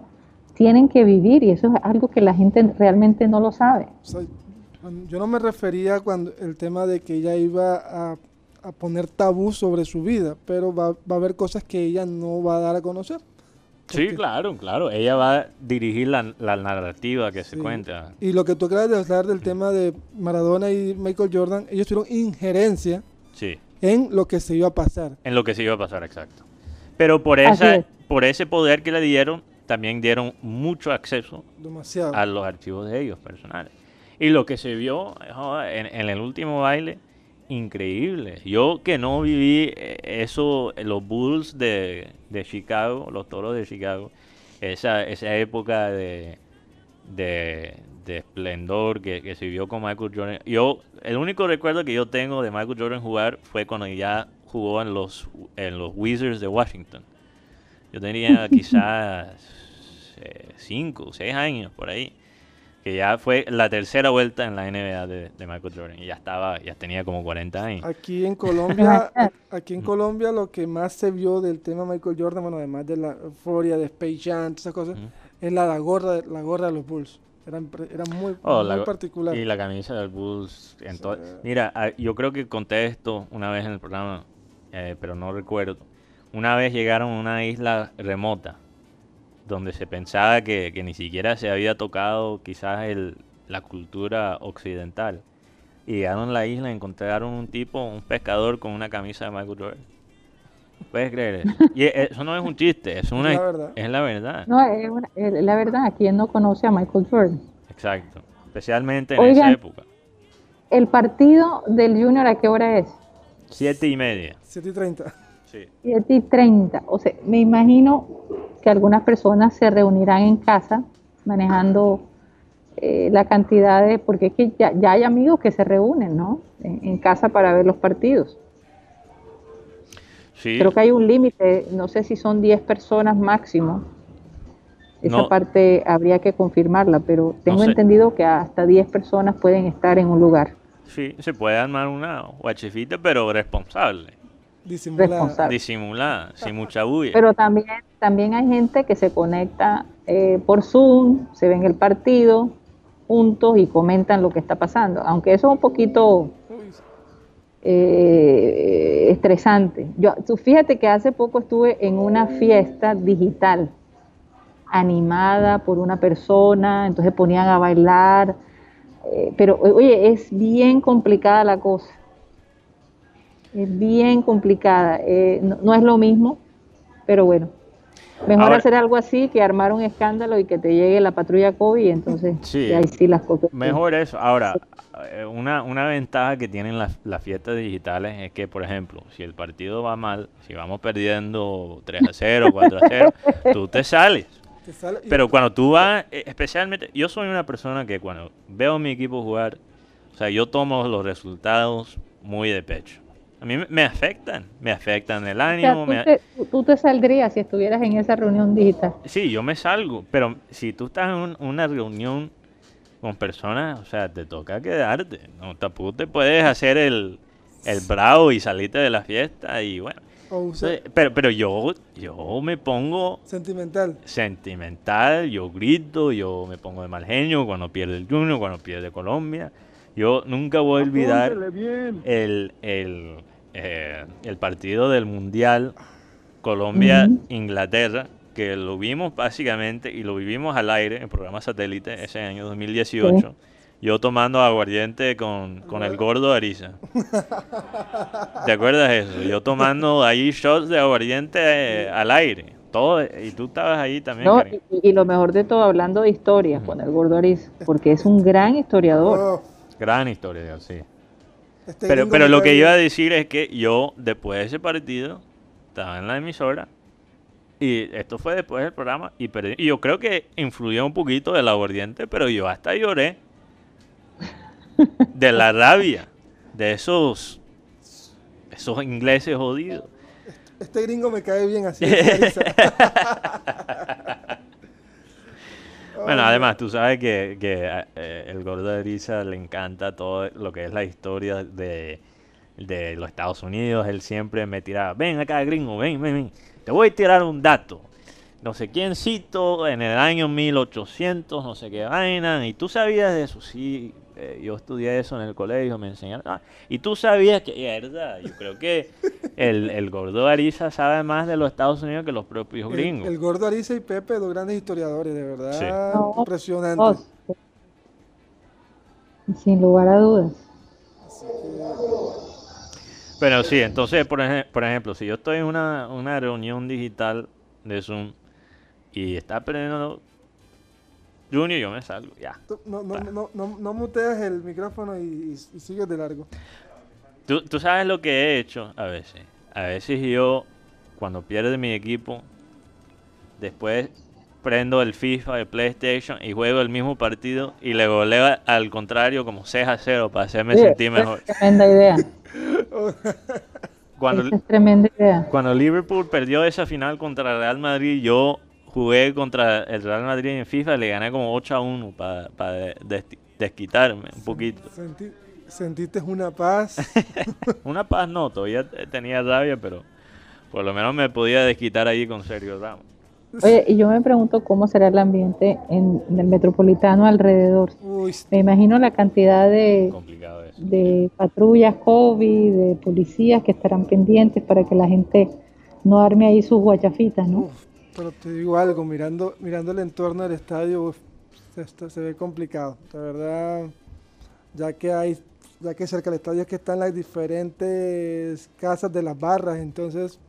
tienen que vivir y eso es algo que la gente realmente no lo sabe. Yo no me refería cuando el tema de que ella iba a, poner tabú sobre su vida, pero va, a haber cosas que ella no va a dar a conocer. Sí, claro, claro. Ella va a dirigir la, narrativa que se cuenta. Y lo que tú acabas de hablar del tema de Maradona y Michael Jordan, ellos tuvieron injerencia sí. en lo que se iba a pasar. En lo que se iba a pasar, exacto. Pero por, esa, por ese poder que le dieron, también dieron mucho acceso a los archivos de ellos personales. Y lo que se vio en, el último baile, increíble. Yo que no viví eh, eso, los Bulls de, Chicago, los toros de Chicago, esa, esa época de, de, esplendor que, se vio con Michael Jordan. Yo, el único recuerdo que yo tengo de Michael Jordan jugar fue cuando ya jugó en los, en los Wizards de Washington. Yo tenía quizás 5 o 6 años por ahí que ya fue la tercera vuelta en la NBA de, Michael Jordan y ya estaba, ya tenía como 40 años. Aquí en Colombia, aquí en Colombia lo que más se vio del tema Michael Jordan, bueno, además de la euforia de Space Jam, esas cosas, es la, la gorra, la gorra de los Bulls. Era, era muy, oh, particular. Y la camisa del Bulls. Mira, ah, yo creo que conté esto una vez en el programa, eh, pero no recuerdo. Una vez llegaron a una isla remota donde se pensaba que, ni siquiera se había tocado quizás el, la cultura occidental. Y llegaron a la isla y encontraron un tipo, un pescador con una camisa de Michael Jordan. ¿Puedes creer eso? Y e, eso no es un chiste, es, una, es la verdad. No, es, la verdad. ¿Quién no conoce a Michael Jordan? Exacto, especialmente en esa época. ¿El partido del Junior a qué hora es? Siete y media. Siete y treinta. 7 y 30. O sea, me imagino que algunas personas se reunirán en casa manejando eh, la cantidad de, porque es que ya, hay amigos que se reúnen, ¿no? En, casa para ver los partidos. Sí. Creo que hay un límite, no sé si son 10 personas máximo. Esa parte habría que confirmarla, pero tengo entendido que hasta 10 personas pueden estar en un lugar. Sí, se puede armar una guachifita, pero responsable. Disimulada. Disimulada, sin mucha bulla. Pero también, también hay gente que se conecta eh, por Zoom, se ven el partido juntos y comentan lo que está pasando. Aunque eso es un poquito eh, estresante. Yo, tú fíjate que hace poco estuve en una fiesta digital animada por una persona, entonces ponían a bailar, eh, pero oye, es bien complicada la cosa es bien complicada. Eh, no, es lo mismo, pero bueno. Mejor hacer algo así que armar un escándalo y que te llegue la patrulla COVID y entonces sí, ahí sí las cosas. Mejor eso. Ahora, eh, una, una ventaja que tienen las, las fiestas digitales es que, por ejemplo, si el partido va mal, si vamos perdiendo 3 a 0, 4 a 0, tú te sales. Pero cuando tú vas, eh, especialmente, yo soy una persona que cuando veo a mi equipo jugar, o sea, yo tomo los resultados muy de pecho. A mí me afectan, me afectan el ánimo. tú, te, saldrías si estuvieras en esa reunión digital. Sí, yo me salgo, pero si tú estás en una reunión con personas, o sea, te toca quedarte. No, tampoco te puedes hacer el, el bravo y salirte de la fiesta y bueno. pero, pero yo, yo me pongo... Sentimental. Sentimental, yo grito, yo me pongo de mal genio cuando pierde el Junior, cuando pierde Colombia. Yo nunca voy a olvidar el, el, eh, el, partido del Mundial Colombia-Inglaterra, que lo vimos básicamente y lo vivimos al aire en programa satélite ese año 2018. Yo tomando aguardiente con, con el gordo Ariza. ¿Te acuerdas de eso? Yo tomando ahí shots de aguardiente eh, al aire. Todo, y tú estabas ahí también. y, lo mejor de todo, hablando de historias con el gordo Ariza, porque es un gran historiador. Oh. Gran historia, sí. Este pero pero lo que iba a decir es que yo, después de ese partido, estaba en la emisora y esto fue después del programa y perdí. Y yo creo que influyó un poquito del aguardiente, pero yo hasta lloré de la rabia de esos esos ingleses jodidos. Este gringo me cae bien así. Bueno, además, tú sabes que, eh, el gordo de Risa le encanta todo lo que es la historia de, los Estados Unidos. Él siempre me tiraba, ven acá, gringo, ven, ven, ven. Te voy a tirar un dato. No sé quién cito en el año 1800, no sé qué vaina. Y tú sabías de eso, sí, eh, yo estudié eso en el colegio, me enseñaron. Ah, y tú sabías que, es verdad, yo creo que el, el, gordo Ariza sabe más de los Estados Unidos que los propios gringos. El, gordo Ariza y Pepe, dos grandes historiadores, de verdad. Impresionante. Sin lugar a dudas. Pero sí, entonces, por, por ejemplo, si yo estoy en una, una reunión digital de Zoom y está perdiendo Junior, yo me salgo, ya. no, no, no, no, no, muteas el micrófono y, sigues de largo. ¿Tú, tú sabes lo que he hecho a veces. A veces yo, cuando pierde mi equipo, después prendo el FIFA, el PlayStation y juego el mismo partido y le goleo al contrario como 6 a 0 para hacerme sentir mejor. Es tremenda idea. cuando, es tremenda idea. Cuando Liverpool perdió esa final contra Real Madrid, yo jugué contra el Real Madrid en FIFA, le gané como 8 a 1 para desquitarme un poquito. ¿Sentiste una paz? una paz no, todavía tenía rabia, pero por lo menos me podía desquitar ahí con Sergio Ramos. Oye, y yo me pregunto cómo será el ambiente en, el metropolitano alrededor. me imagino la cantidad de, de patrullas COVID, de policías que estarán pendientes para que la gente no arme ahí sus guachafitas, ¿no? Pero te digo algo, mirando, mirando el entorno del estadio, esto se ve complicado. La verdad, ya que hay, ya que cerca del estadio es que están las diferentes casas de las barras, entonces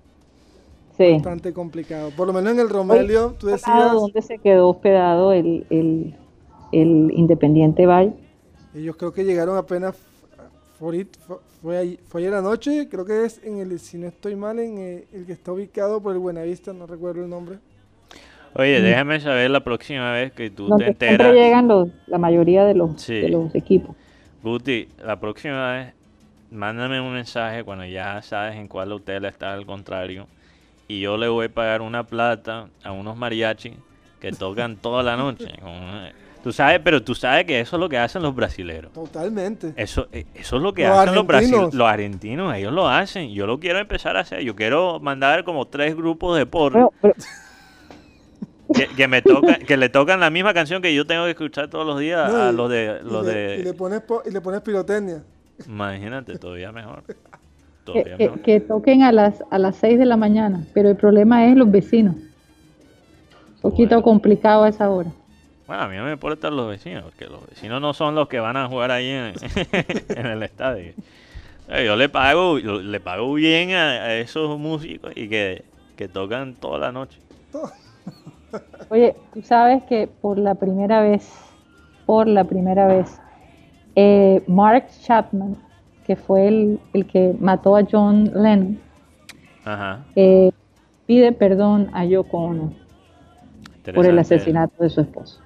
sí. bastante complicado. Por lo menos en el Romelio, tú decías... ¿Dónde se quedó hospedado el, el, el Independiente Valle? Ellos creo que llegaron apenas fue, ayer anoche, creo que es en el, si no estoy mal, en eh, el, que está ubicado por el Buenavista, no recuerdo el nombre. Oye, déjame saber la próxima vez que tú te enteras. Siempre llegan los, la mayoría de los, de los equipos. Guti, la próxima vez, mándame un mensaje cuando ya sabes en cuál hotel está al contrario. Y yo le voy a pagar una plata a unos mariachis que tocan toda la noche. Tú sabes, pero tú sabes que eso es lo que hacen los brasileros. Totalmente. Eso, eh, eso es lo que hacen los brasileños. Los argentinos, ellos lo hacen. Yo lo quiero empezar a hacer. Yo quiero mandar como tres grupos de porro. Que, me toca, que le tocan la misma canción que yo tengo que escuchar todos los días a los de... Los y, le, de... Y, le pones y le pones pirotecnia. Imagínate, todavía mejor. que, toquen a las, a las 6 de la mañana, pero el problema es los vecinos. Un poquito complicado a esa hora. Bueno, a mí no me importan los vecinos, porque los vecinos no son los que van a jugar ahí en, el estadio. Eh, yo le pago, le pago bien a, esos músicos y que, tocan toda la noche. Oye, tú sabes que por la primera vez, por la primera vez, eh, Mark Chapman, que fue el, que mató a John Lennon, eh, pide perdón a Yoko Ono por el asesinato de su esposo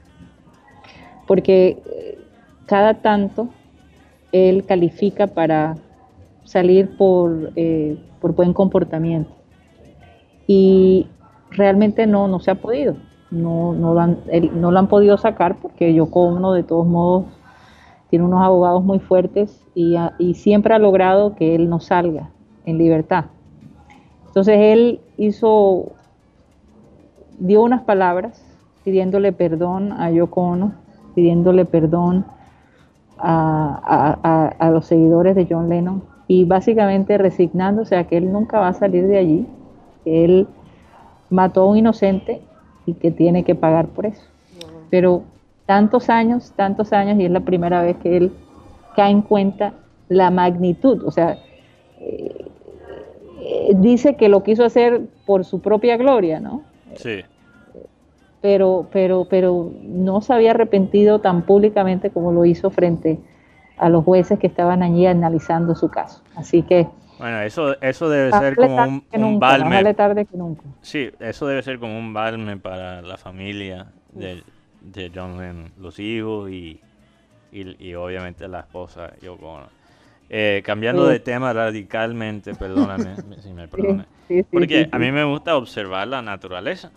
porque eh, cada tanto él califica para salir por, eh, por buen comportamiento. Y realmente no, no se ha podido. No, no, lo han, no lo han podido sacar porque yo como de todos modos tiene unos abogados muy fuertes y, y siempre ha logrado que él no salga en libertad. Entonces él hizo, dio unas palabras pidiéndole perdón a Yoko Ono pidiéndole perdón a, los seguidores de John Lennon y básicamente resignándose a que él nunca va a salir de allí, que él mató a un inocente y que tiene que pagar por eso. Pero tantos años, tantos años, y es la primera vez que él cae en cuenta la magnitud, o sea, eh, eh, dice que lo quiso hacer por su propia gloria, ¿no? Sí pero, pero, pero no se había arrepentido tan públicamente como lo hizo frente a los jueces que estaban allí analizando su caso. Así que... Bueno, eso, eso debe ser como un, un balme. tarde que nunca. Sí, eso debe ser como un balme para la familia de, John Lennon, los hijos y, y, obviamente la esposa Yoko eh, cambiando de tema radicalmente, perdóname si me perdonas, porque a mí me gusta observar la naturaleza.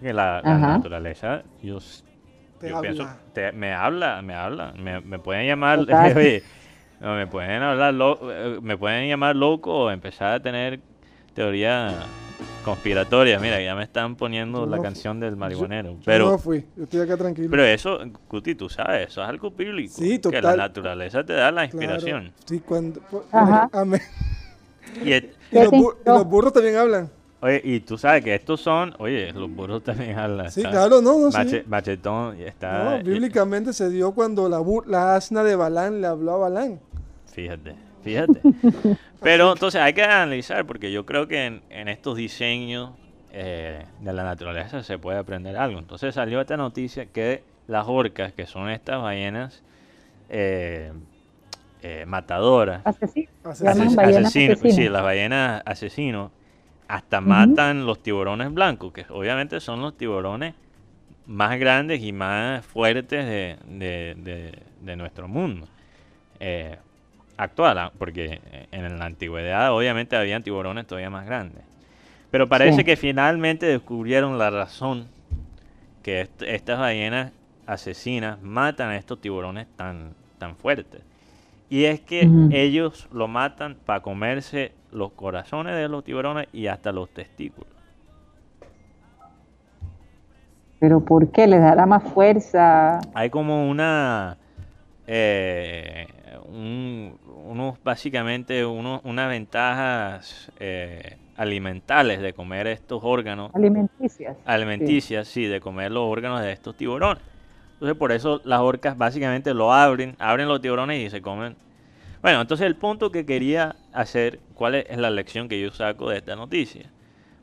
Que la, naturaleza, yo, pienso, me habla, me habla, me, pueden llamar, me pueden hablar, eh, me pueden llamar loco o empezar a tener teoría conspiratoria. Mira, ya me están poniendo la canción del marihuanero. pero, no fui, yo estoy acá tranquilo. Pero eso, Cuti, tú sabes, eso es algo bíblico. Sí, total. Que la naturaleza te da la inspiración. Sí, cuando. Amén. Y, y, los burros también hablan. Oye, y tú sabes que estos son, oye, los burros también hablan. Sí, claro, no, no, sí. Machetón está... No, bíblicamente se dio cuando la, la asna de Balán le habló a Balán. Fíjate, fíjate. Pero entonces hay que analizar, porque yo creo que en, estos diseños eh, de la naturaleza se puede aprender algo. Entonces salió esta noticia que las orcas, que son estas ballenas eh, eh, matadoras, asesinos, sí, las ballenas asesinos, hasta matan los tiburones blancos, que obviamente son los tiburones más grandes y más fuertes de, nuestro mundo eh, actual, ah, porque en la antigüedad obviamente habían tiburones todavía más grandes. Pero parece que finalmente descubrieron la razón que estas ballenas asesinas matan a estos tiburones tan, tan fuertes. Y es que ellos lo matan para comerse los corazones de los tiburones y hasta los testículos. ¿Pero por qué? ¿Les dará más fuerza? Hay como una... Eh, unos, básicamente, unos, unas ventajas eh, alimentales de comer estos órganos. Alimenticias. Alimenticias, sí. de comer los órganos de estos tiburones. Entonces por eso las orcas básicamente lo abren, abren los tiburones y se comen. Bueno, entonces el punto que quería hacer, ¿cuál es la lección que yo saco de esta noticia?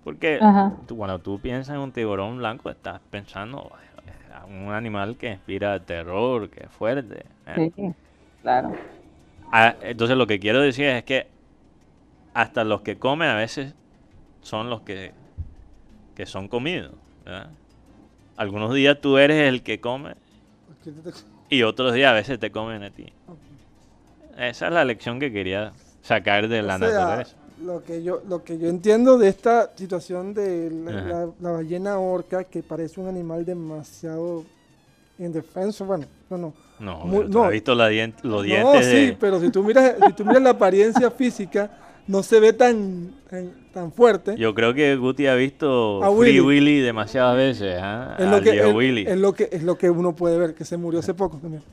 Porque cuando tú piensas en un tiburón blanco, estás pensando en un animal que inspira terror, que es fuerte. ¿eh? Sí, claro. Ah, entonces lo que quiero decir es que hasta los que comen a veces son los que, que son comidos. Algunos días tú eres el que come y otros días a veces te comen a ti. Esa es la lección que quería sacar de la naturaleza. Lo que, yo, lo que yo entiendo de esta situación de la, ballena orca, que parece un animal demasiado indefenso, bueno, no, no. No, no. has visto la los dientes. No, sí, pero si tú miras, si tú miras la apariencia física, no se ve tan, tan, fuerte. Yo creo que Guti ha visto Free Willy. demasiadas veces. ¿ah? Es, lo que, es, lo que, es lo que uno puede ver, que se murió hace poco también.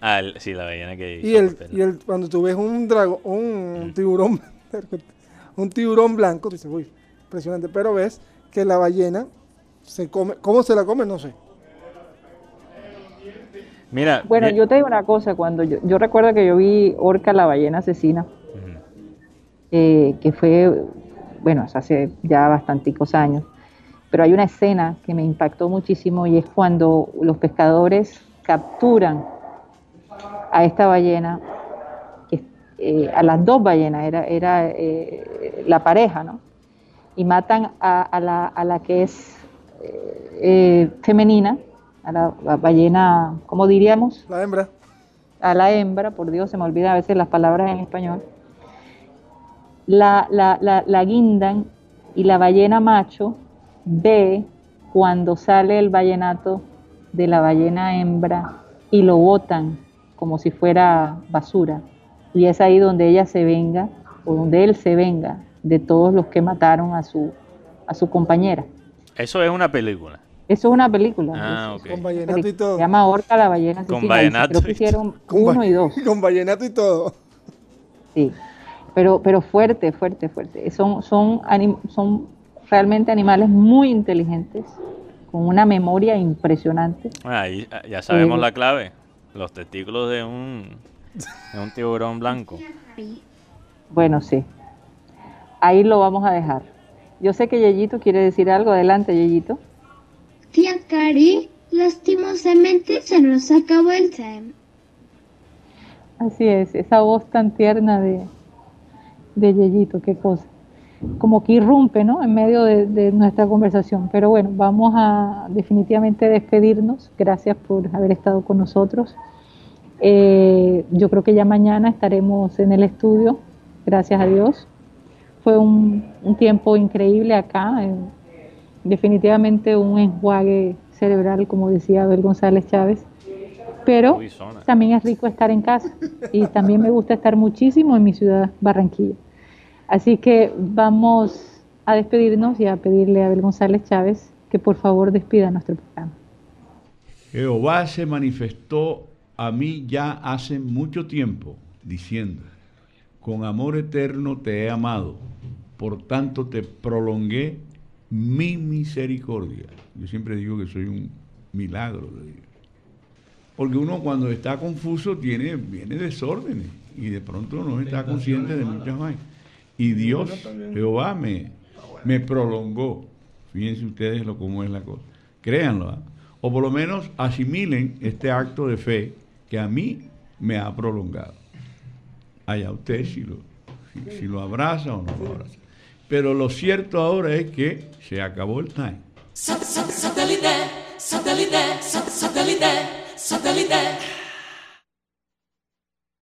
Ah, sí, la ballena que y el, y el cuando tú ves un dragón, un mm. tiburón, un tiburón blanco, dices, uy, impresionante, pero ves que la ballena se come, ¿cómo se la come? No sé. Mira, bueno, yo te digo una cosa, cuando yo, yo recuerdo que yo vi Orca la ballena asesina, eh, que fue, bueno, hace ya bastanticos años, pero hay una escena que me impactó muchísimo y es cuando los pescadores capturan a esta ballena, eh, a las dos ballenas, era, era eh, la pareja, ¿no? Y matan a, la, a la, que es femenina, a la, ballena, ¿cómo diríamos? La hembra. A la hembra, por Dios, se me olvida a veces las palabras en español la, la, la, guindan y la ballena macho ve cuando sale el ballenato de la ballena hembra y lo botan como si fuera basura. Y es ahí donde ella se venga, o donde él se venga, de todos los que mataron a su, a su compañera. Eso es una película. Eso es una película. Ah, Con vallenato y todo. Se llama Orca la ballena. Con vallenato. Creo que hicieron uno y dos. Con vallenato y todo. Sí pero, pero fuerte, fuerte, fuerte. Son, son, son realmente animales muy inteligentes, con una memoria impresionante. Ahí ya sabemos eh, la clave, los testículos de un, de un tiburón blanco. Bueno, sí. Ahí lo vamos a dejar. Yo sé que Yeyito quiere decir algo. Adelante, Yeyito. Tía Cari, lastimosamente se nos acabó el time. Así es, esa voz tan tierna de, de Yeyito, qué cosa. Como que irrumpe, ¿no? En medio de, nuestra conversación. Pero bueno, vamos a definitivamente despedirnos. Gracias por haber estado con nosotros. Eh, yo creo que ya mañana estaremos en el estudio, gracias a Dios. Fue un, tiempo increíble acá, eh, definitivamente un enjuague cerebral, como decía Abel González Chávez pero también es rico estar en casa y también me gusta estar muchísimo en mi ciudad, Barranquilla. Así que vamos a despedirnos y a pedirle a Abel González Chávez que por favor despida nuestro programa. Jehová se manifestó a mí ya hace mucho tiempo, diciendo, con amor eterno te he amado, por tanto te prolongué mi misericordia. Yo siempre digo que soy un milagro de Dios. Porque uno cuando está confuso tiene, viene desórdenes y de pronto no está consciente de muchas cosas. Y Dios, Jehová, me, me prolongó. Fíjense ustedes lo cómo es la cosa. Créanlo. ¿ah? O por lo menos asimilen este acto de fe que a mí me ha prolongado. Allá usted si lo, si, lo abraza o no lo abraza. Pero lo cierto ahora es que se acabó el time. Satellite, satellite, satellite, satellite.